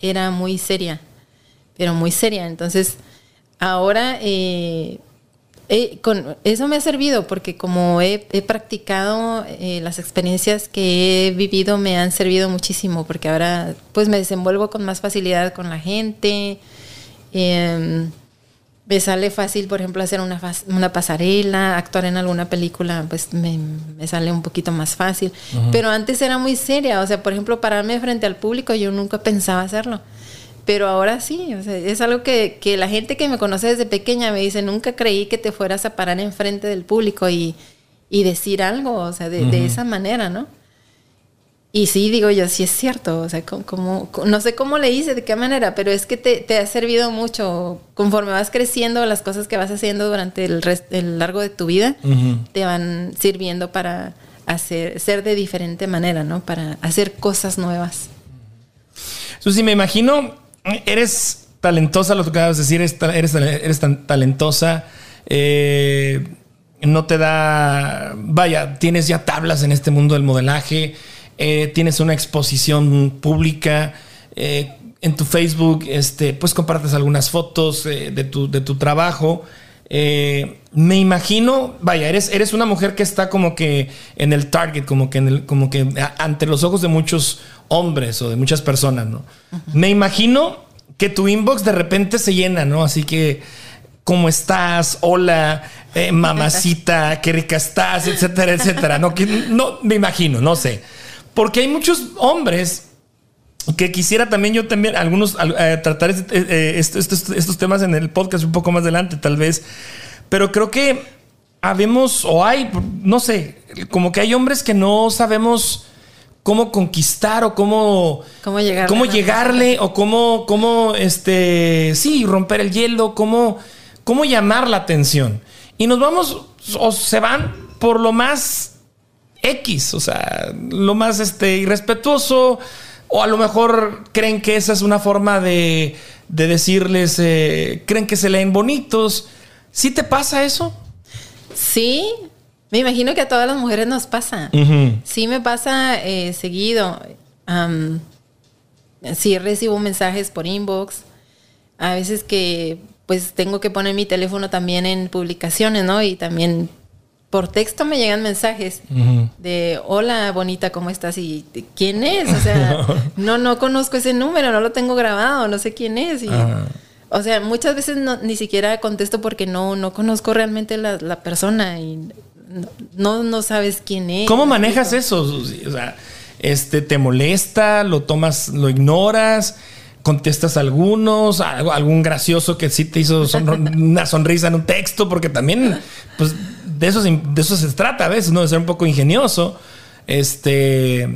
era muy seria, pero muy seria. Entonces, ahora eh, eh, con, eso me ha servido porque como he, he practicado eh, las experiencias que he vivido me han servido muchísimo porque ahora pues me desenvuelvo con más facilidad con la gente. em, me sale fácil, por ejemplo, hacer una, una pasarela, actuar en alguna película, pues me, me sale un poquito más fácil. Pero antes era muy seria, o sea, por ejemplo, pararme frente al público, yo nunca pensaba hacerlo. Pero ahora sí, o sea, es algo que, que la gente que me conoce desde pequeña me dice, nunca creí que te fueras a parar enfrente del público y, y decir algo, o sea, de, de esa manera, ¿no? Y sí, digo yo, sí es cierto, o sea, como, no sé cómo le hice, de qué manera, pero es que te, te ha servido mucho. Conforme vas creciendo, las cosas que vas haciendo durante el, rest- el largo de tu vida te van sirviendo para hacer, ser de diferente manera, ¿no? Para hacer cosas nuevas. Susi, me imagino, eres talentosa, lo que acabas de decir, eres, eres, eres tan talentosa. eh, no te da. Vaya, tienes ya tablas en este mundo del modelaje. Eh, tienes una exposición pública. eh, en tu Facebook, este, pues compartes algunas fotos eh, de, tu, de tu trabajo. Eh, me imagino, vaya, eres, eres una mujer que está como que en el target, como que, en el, como que ante los ojos de muchos hombres o de muchas personas, ¿no? Me imagino que tu inbox de repente se llena, ¿no? Así que, ¿cómo estás? Hola, eh, mamacita, qué rica estás, etcétera, etcétera. No, que, no, me imagino, no sé. Porque hay muchos hombres que quisiera también yo también algunos eh, tratar este, eh, estos, estos, temas en el podcast un poco más adelante tal vez. Pero creo que habemos o hay no sé como que hay hombres que no sabemos cómo conquistar o cómo cómo llegarle, cómo llegarle o cómo cómo este sí romper el hielo cómo cómo llamar la atención. Y nos vamos o se van por lo más X, o sea, lo más este, irrespetuoso, o a lo mejor creen que esa es una forma de, de decirles, eh, creen que se leen bonitos. ¿Sí te pasa eso? Sí, me imagino que a todas las mujeres nos pasa. Sí me pasa eh, seguido. sí recibo mensajes por inbox. A veces que pues tengo que poner mi teléfono también en publicaciones, ¿no? Y también por texto me llegan mensajes de hola bonita, ¿cómo estás? y quién es, o sea, no, no conozco ese número, no lo tengo grabado, no sé quién es. O sea, muchas veces ni siquiera contesto porque no, no conozco realmente la, la persona y no, no sabes quién es. ¿Cómo manejas eso? O sea, este, ¿te molesta? ¿Lo tomas, lo ignoras? Contestas algunos, algún gracioso que sí te hizo una sonrisa en un texto, porque también, pues, de eso, de eso se trata a veces, ¿no? De ser un poco ingenioso. Este.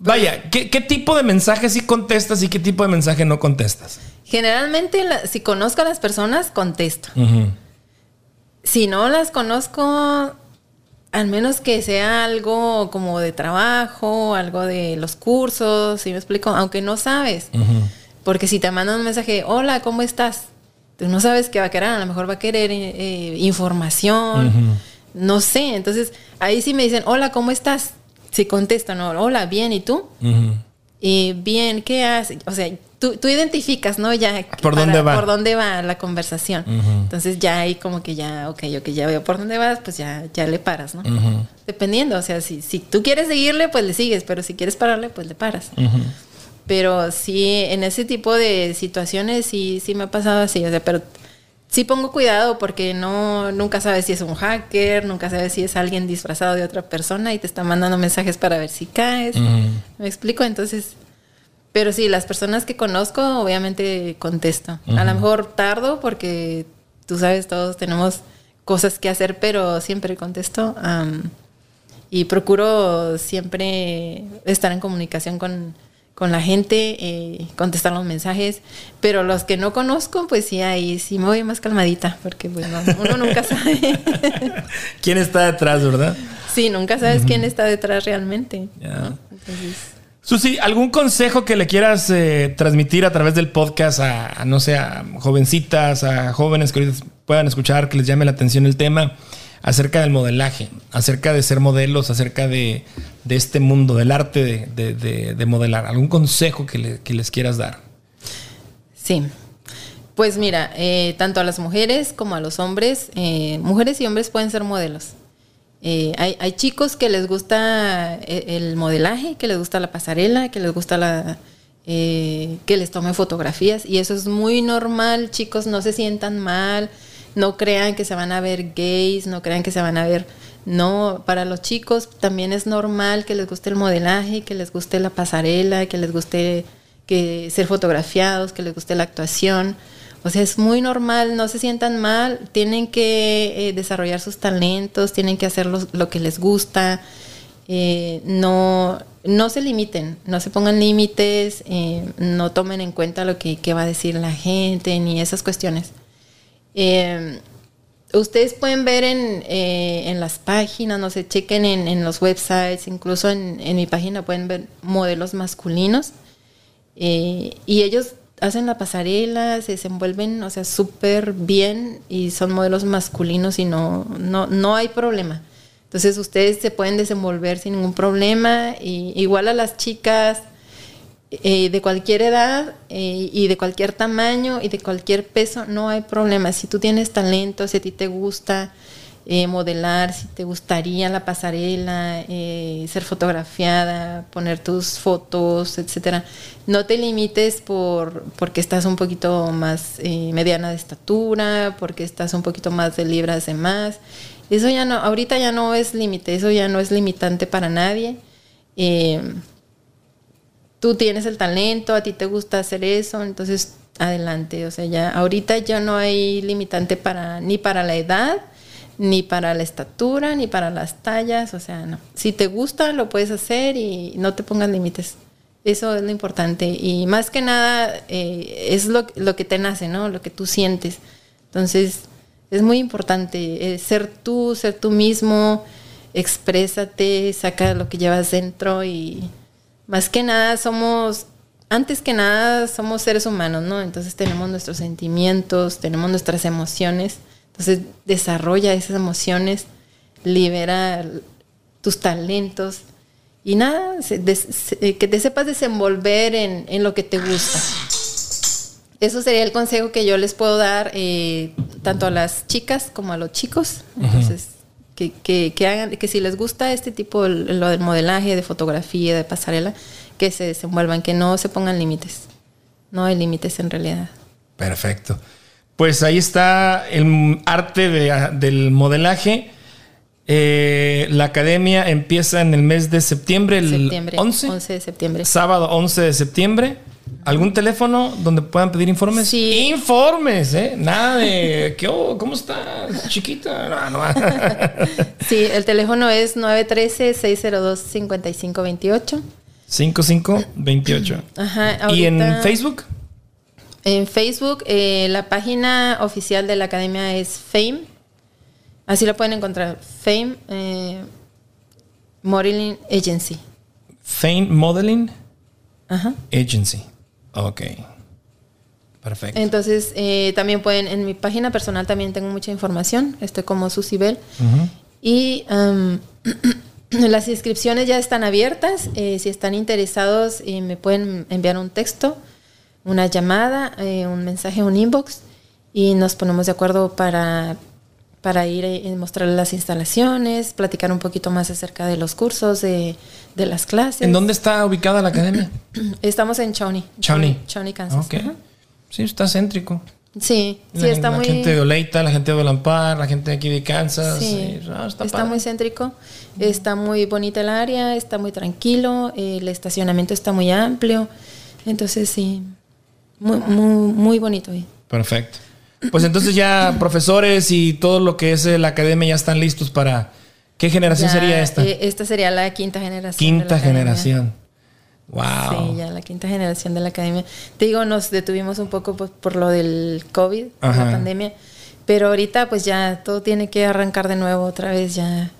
Vaya, ¿qué, tipo de mensaje sí contestas y qué tipo de mensaje no contestas? Generalmente, si conozco a las personas, contesto. Si no las conozco, al menos que sea algo como de trabajo, algo de los cursos, si me explico, aunque no sabes. Porque si te mandan un mensaje, hola, ¿cómo estás? Tú no sabes qué va a querer, a lo mejor va a querer eh, información, no sé. Entonces, ahí sí me dicen, hola, ¿cómo estás? Si contestan, hola, bien, ¿y tú? Y bien, ¿qué haces? O sea, tú, identificas, ¿no? Ya por dónde va. Por dónde va la conversación. Entonces ya ahí como que ya, ok, ok, ya veo por dónde vas, pues ya, ya le paras, ¿no? Dependiendo, o sea, si, si tú quieres seguirle, pues le sigues, pero si quieres pararle, pues le paras. Pero sí, en ese tipo de situaciones sí, sí me ha pasado así, o sea, pero sí pongo cuidado porque no, nunca sabes si es un hacker, nunca sabes si es alguien disfrazado de otra persona y te está mandando mensajes para ver si caes. ¿Me explico? Entonces, pero sí, las personas que conozco, obviamente contesto. A lo mejor tardo porque tú sabes, todos tenemos cosas que hacer, pero siempre contesto. y procuro siempre estar en comunicación con, la gente, eh, contestar los mensajes. Pero los que no conozco, pues sí, ahí sí me voy más calmadita, porque bueno, uno nunca sabe. ¿Quién está detrás, verdad? Sí, nunca sabes quién está detrás realmente. Entonces... Susi, ¿algún consejo que le quieras eh, transmitir a través del podcast a, no sé, a jovencitas, a jóvenes que puedan escuchar, que les llame la atención el tema acerca del modelaje, acerca de ser modelos, acerca de, este mundo, del arte de, modelar? ¿Algún consejo que, les quieras dar? Sí. Pues mira, eh, tanto a las mujeres como a los hombres, eh, mujeres y hombres pueden ser modelos. Eh, hay, chicos que les gusta eh, el modelaje, que les gusta la pasarela, que les gusta la, eh, que les tome fotografías y eso es muy normal, chicos, no se sientan mal, no crean que se van a ver gays, no crean que se van a ver, no, para los chicos también es normal que les guste el modelaje, que les guste la pasarela, que les guste que ser fotografiados, que les guste la actuación. O sea, es muy normal, no se sientan mal, tienen que eh, desarrollar sus talentos, tienen que hacer lo, que les gusta, eh, no, no se limiten, no se pongan límites, eh, no tomen en cuenta lo que, va a decir la gente, ni esas cuestiones. ustedes pueden ver en, las páginas, no sé, chequen en, los websites, incluso en, en, mi página pueden ver modelos masculinos. y ellos hacen la pasarela, se desenvuelven, o sea, súper bien y son modelos masculinos y no, no, no hay problema. Entonces ustedes se pueden desenvolver sin ningún problema, y, igual a las chicas eh, de cualquier edad eh, y de cualquier tamaño y de cualquier peso, no hay problema. Si tú tienes talento, si a ti te gusta, eh, modelar, si te gustaría la pasarela, eh, ser fotografiada, poner tus fotos, etcétera. No te limites por porque estás un poquito más eh, mediana de estatura, porque estás un poquito más de libras de más. Eso ya no, ahorita ya no es límite, eso ya no es limitante para nadie. tú tienes el talento, a ti te gusta hacer eso, entonces adelante. O sea, ya ahorita ya no hay limitante para ni para la edad, ni para la estatura, ni para las tallas. O sea, no. Si te gusta, lo puedes hacer y no te pongas límites. Eso es lo importante. Y más que nada, eh, es lo, que te nace, ¿no? Lo que tú sientes. Entonces, es muy importante eh, ser tú, ser tú mismo, exprésate, saca lo que llevas dentro y más que nada somos antes que nada somos seres humanos, ¿no? Entonces tenemos nuestros sentimientos, tenemos nuestras emociones. Entonces desarrolla esas emociones, libera tus talentos y nada, eh, que te sepas desenvolver en, lo que te gusta. Eso sería el consejo que yo les puedo dar eh, tanto a las chicas como a los chicos. Entonces, que, que, hagan, que si les gusta este tipo, lo del modelaje, de fotografía, de pasarela, que se desenvuelvan, que no se pongan límites. No hay límites en realidad. Perfecto. Pues ahí está el arte del modelaje. Eh, la academia empieza en el mes de septiembre, el 11. 11 de septiembre. Sábado 11 de septiembre. ¿Algún teléfono donde puedan pedir informes? Sí. Informes, ¿eh? Nada de, ¿qué, ¿cómo estás, chiquita? No, no. sí, el teléfono es 913-602-5528. 5528. Ajá. ¿Y en Facebook? En Facebook, eh, la página oficial de la academia es Fame. Así la pueden encontrar. Fame eh, Modeling Agency. Fame Modeling Ajá. Agency. Ok. Perfecto. Entonces, eh, también pueden, en mi página personal también tengo mucha información. Estoy como Susibel. Y Las inscripciones ya están abiertas. Eh, si están interesados, me pueden enviar un texto, una llamada, eh, un mensaje, un inbox y nos ponemos de acuerdo para, para ir y mostrar las instalaciones, platicar un poquito más acerca de los cursos, de, las clases. ¿En dónde está ubicada la academia? Estamos en Shawnee. Shawnee. Shawnee, Kansas. Sí, está céntrico. Sí, sí, está muy... La gente de Oleita, la gente de Olampar, la gente de aquí de Kansas. Sí, ah, está, muy céntrico, está muy bonita el área, está muy tranquilo, el estacionamiento está muy amplio. Entonces, sí, muy, muy, muy bonito. Perfecto. Pues entonces ya profesores y todo lo que es la academia ya están listos para... ¿Qué generación sería esta? Eh, esta sería la quinta generación. Quinta generación. Wow. Sí, ya la quinta generación de la academia. Te digo, nos detuvimos un poco por, lo del COVID, la pandemia, pero ahorita pues ya todo tiene que arrancar de nuevo otra vez, ya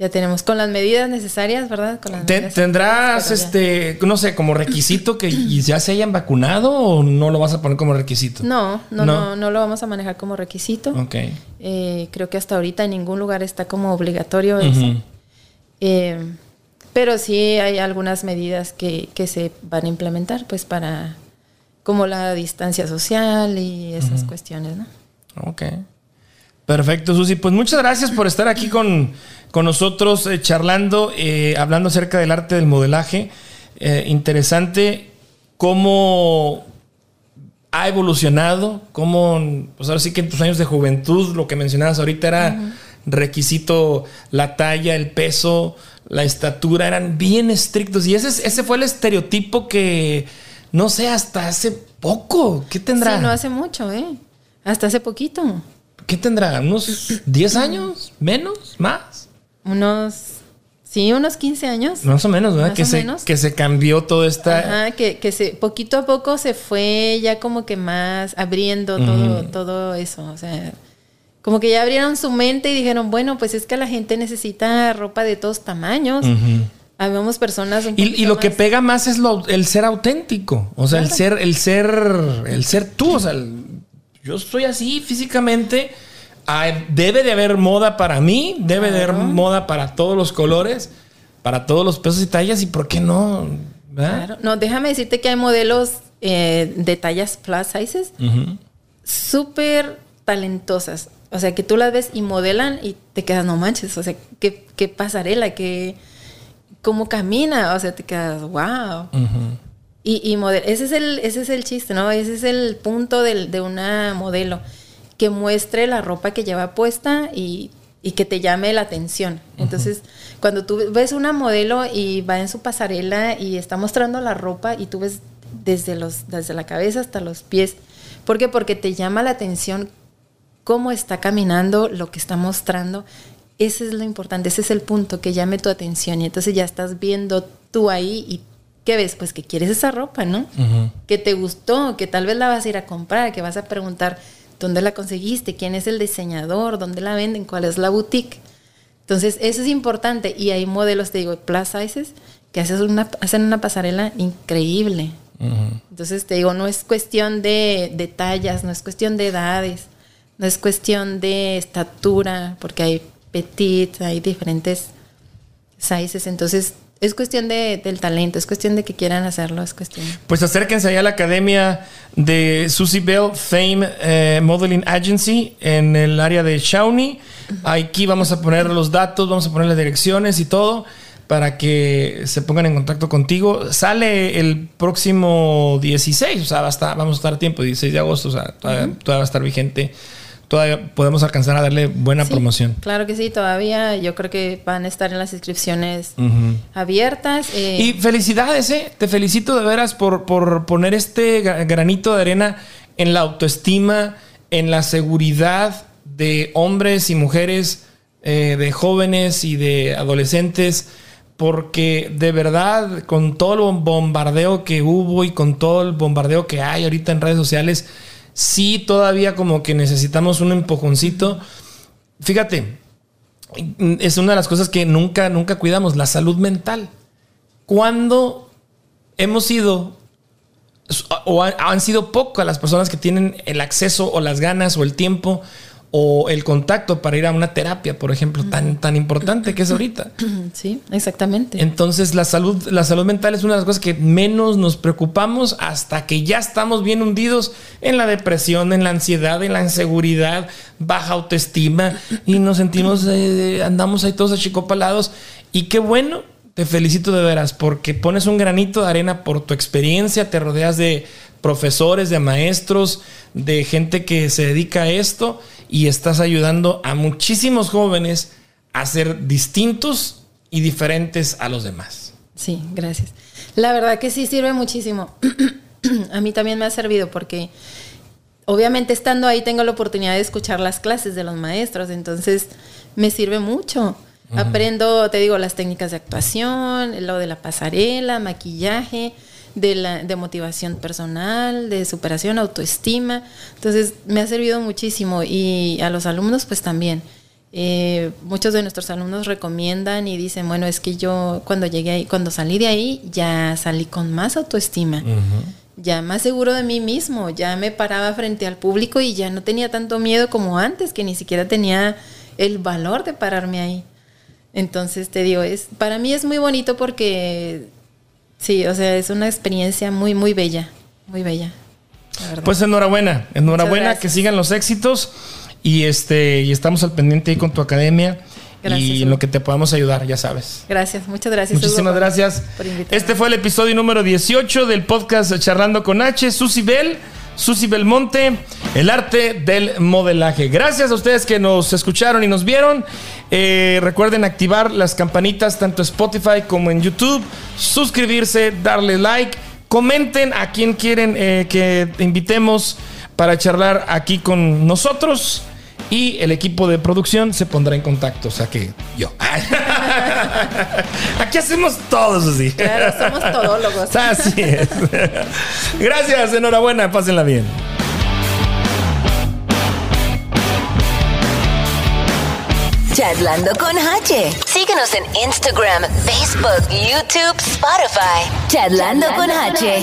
ya tenemos con las medidas necesarias, ¿verdad? ¿Tendrás, este, no sé, como requisito que ya se hayan vacunado o no lo vas a poner como requisito? No, no, no, no, lo vamos a manejar como requisito. Ok. Eh, creo que hasta ahorita en ningún lugar está como obligatorio eso. Eh, pero sí hay algunas medidas que, se van a implementar, pues para, como la distancia social y esas cuestiones, ¿no? Ok. Perfecto, Susi. Pues muchas gracias por estar aquí con, nosotros eh, charlando, eh, hablando acerca del arte del modelaje. Eh, interesante cómo ha evolucionado, cómo, pues ahora sí que en tus años de juventud, lo que mencionabas ahorita era requisito la talla, el peso, la estatura, eran bien estrictos. Y ese, ese fue el estereotipo que, no sé, hasta hace poco. ¿Qué tendrá? Sí, no hace mucho, ¿eh? Hasta hace poquito. ¿Qué tendrá? ¿Unos 10 años? ¿Menos? ¿Más? Unos... Sí, unos 15 años. Más o menos, ¿verdad? que, se, que se cambió todo esta... Ajá, que, que se, poquito a poco se fue ya como que más abriendo todo, todo eso. O sea, como que ya abrieron su mente y dijeron, bueno, pues es que la gente necesita ropa de todos tamaños. Habemos personas y, lo que pega más es lo, el ser auténtico, o sea, el ser, el ser, el ser tú, o sea, yo soy así físicamente. debe de haber moda para mí, debe de haber moda para todos los colores, para todos los pesos y tallas, y por qué no. Claro. No, déjame decirte que hay modelos eh, de tallas plus sizes súper talentosas. O sea, que tú las ves y modelan y te quedas, no manches, o sea, qué, qué pasarela, qué, cómo camina, o sea, te quedas, wow. Y, y ese, es el, ese es el chiste, ¿no? Ese es el punto de una modelo, que muestre la ropa que lleva puesta y y que te llame la atención. Entonces, cuando tú ves una modelo y va en su pasarela y está mostrando la ropa y tú ves desde, los, desde la cabeza hasta los pies, ¿por qué? Porque te llama la atención cómo está caminando, lo que está mostrando. Ese es lo importante, ese es el punto, que llame tu atención y entonces ya estás viendo tú ahí y ¿qué ves? Pues que quieres esa ropa, ¿no? Que te gustó, que tal vez la vas a ir a comprar, que vas a preguntar dónde la conseguiste, quién es el diseñador, dónde la venden, cuál es la boutique. Entonces, eso es importante y hay modelos, te digo, plus sizes, que hacen una, hacen una pasarela increíble. Entonces, te digo, no es cuestión de, de tallas, no es cuestión de edades, no es cuestión de estatura, porque hay petit, hay diferentes sizes. Entonces, es cuestión de, del talento, es cuestión de que quieran hacerlo, es cuestión. Pues acérquense allá a la academia de Susie Bell Fame eh, Modeling Agency en el área de Shawnee. Aquí vamos a poner los datos, vamos a poner las direcciones y todo para que se pongan en contacto contigo. Sale el próximo 16, o sea, va a estar, vamos a estar a tiempo, 16 de agosto, o sea, todavía va a estar vigente todavía podemos alcanzar a darle buena promoción. Claro que sí, todavía yo creo que van a estar en las inscripciones abiertas. Eh. Y felicidades, ¿eh? Te felicito de veras por, por poner este granito de arena en la autoestima, en la seguridad de hombres y mujeres, eh, de jóvenes y de adolescentes porque de verdad, con todo el bombardeo que hubo y con todo el bombardeo que hay ahorita en redes sociales, sí todavía como que necesitamos un empujoncito. Fíjate, es una de las cosas que nunca, nunca cuidamos, la salud mental. Cuando hemos sido o han sido pocas las personas que tienen el acceso o las ganas o el tiempo o el contacto para ir a una terapia, por ejemplo, tan, tan importante que es ahorita. Sí, exactamente. Entonces, la salud, la salud mental es una de las cosas que menos nos preocupamos hasta que ya estamos bien hundidos en la depresión, en la ansiedad, en la inseguridad, baja autoestima y nos sentimos, eh, andamos ahí todos achicopalados. Y qué bueno, te felicito de veras, porque pones un granito de arena por tu experiencia, te rodeas de profesores, de maestros, de gente que se dedica a esto y estás ayudando a muchísimos jóvenes a ser distintos y diferentes a los demás. Sí, gracias. La verdad que sí sirve muchísimo. a mí también me ha servido porque obviamente estando ahí tengo la oportunidad de escuchar las clases de los maestros, entonces me sirve mucho. Aprendo, te digo, las técnicas de actuación, lo de la pasarela, maquillaje, de, la, de motivación personal, de superación, autoestima. Entonces me ha servido muchísimo y a los alumnos pues también. Eh, muchos de nuestros alumnos recomiendan y dicen, bueno, es que yo cuando llegué ahí, cuando salí de ahí, ya salí con más autoestima, ya más seguro de mí mismo, ya me paraba frente al público y ya no tenía tanto miedo como antes, que ni siquiera tenía el valor de pararme ahí. Entonces te digo, es, para mí es muy bonito porque Sí, o sea, es una experiencia muy, muy bella, muy bella. Pues enhorabuena, enhorabuena, que sigan los éxitos y este y estamos al pendiente ahí con tu academia. y en lo que te podamos ayudar, ya sabes. Gracias, muchas gracias. Muchísimas gracias. este fue el episodio número 18 del podcast Charlando con H. Susi Bell, Susi Belmonte, el arte del modelaje. Gracias a ustedes que nos escucharon y nos vieron. Eh, recuerden activar las campanitas tanto en Spotify como en YouTube, suscribirse, darle like, comenten a quien quieren eh, que invitemos para charlar aquí con nosotros y el equipo de producción se pondrá en contacto, o sea que yo. Aquí hacemos todos así. Claro, somos todólogos. Así es. Gracias, enhorabuena, pásenla bien. Chatlando con H. Síguenos en Instagram, Facebook, YouTube, Spotify. Chatlando con H.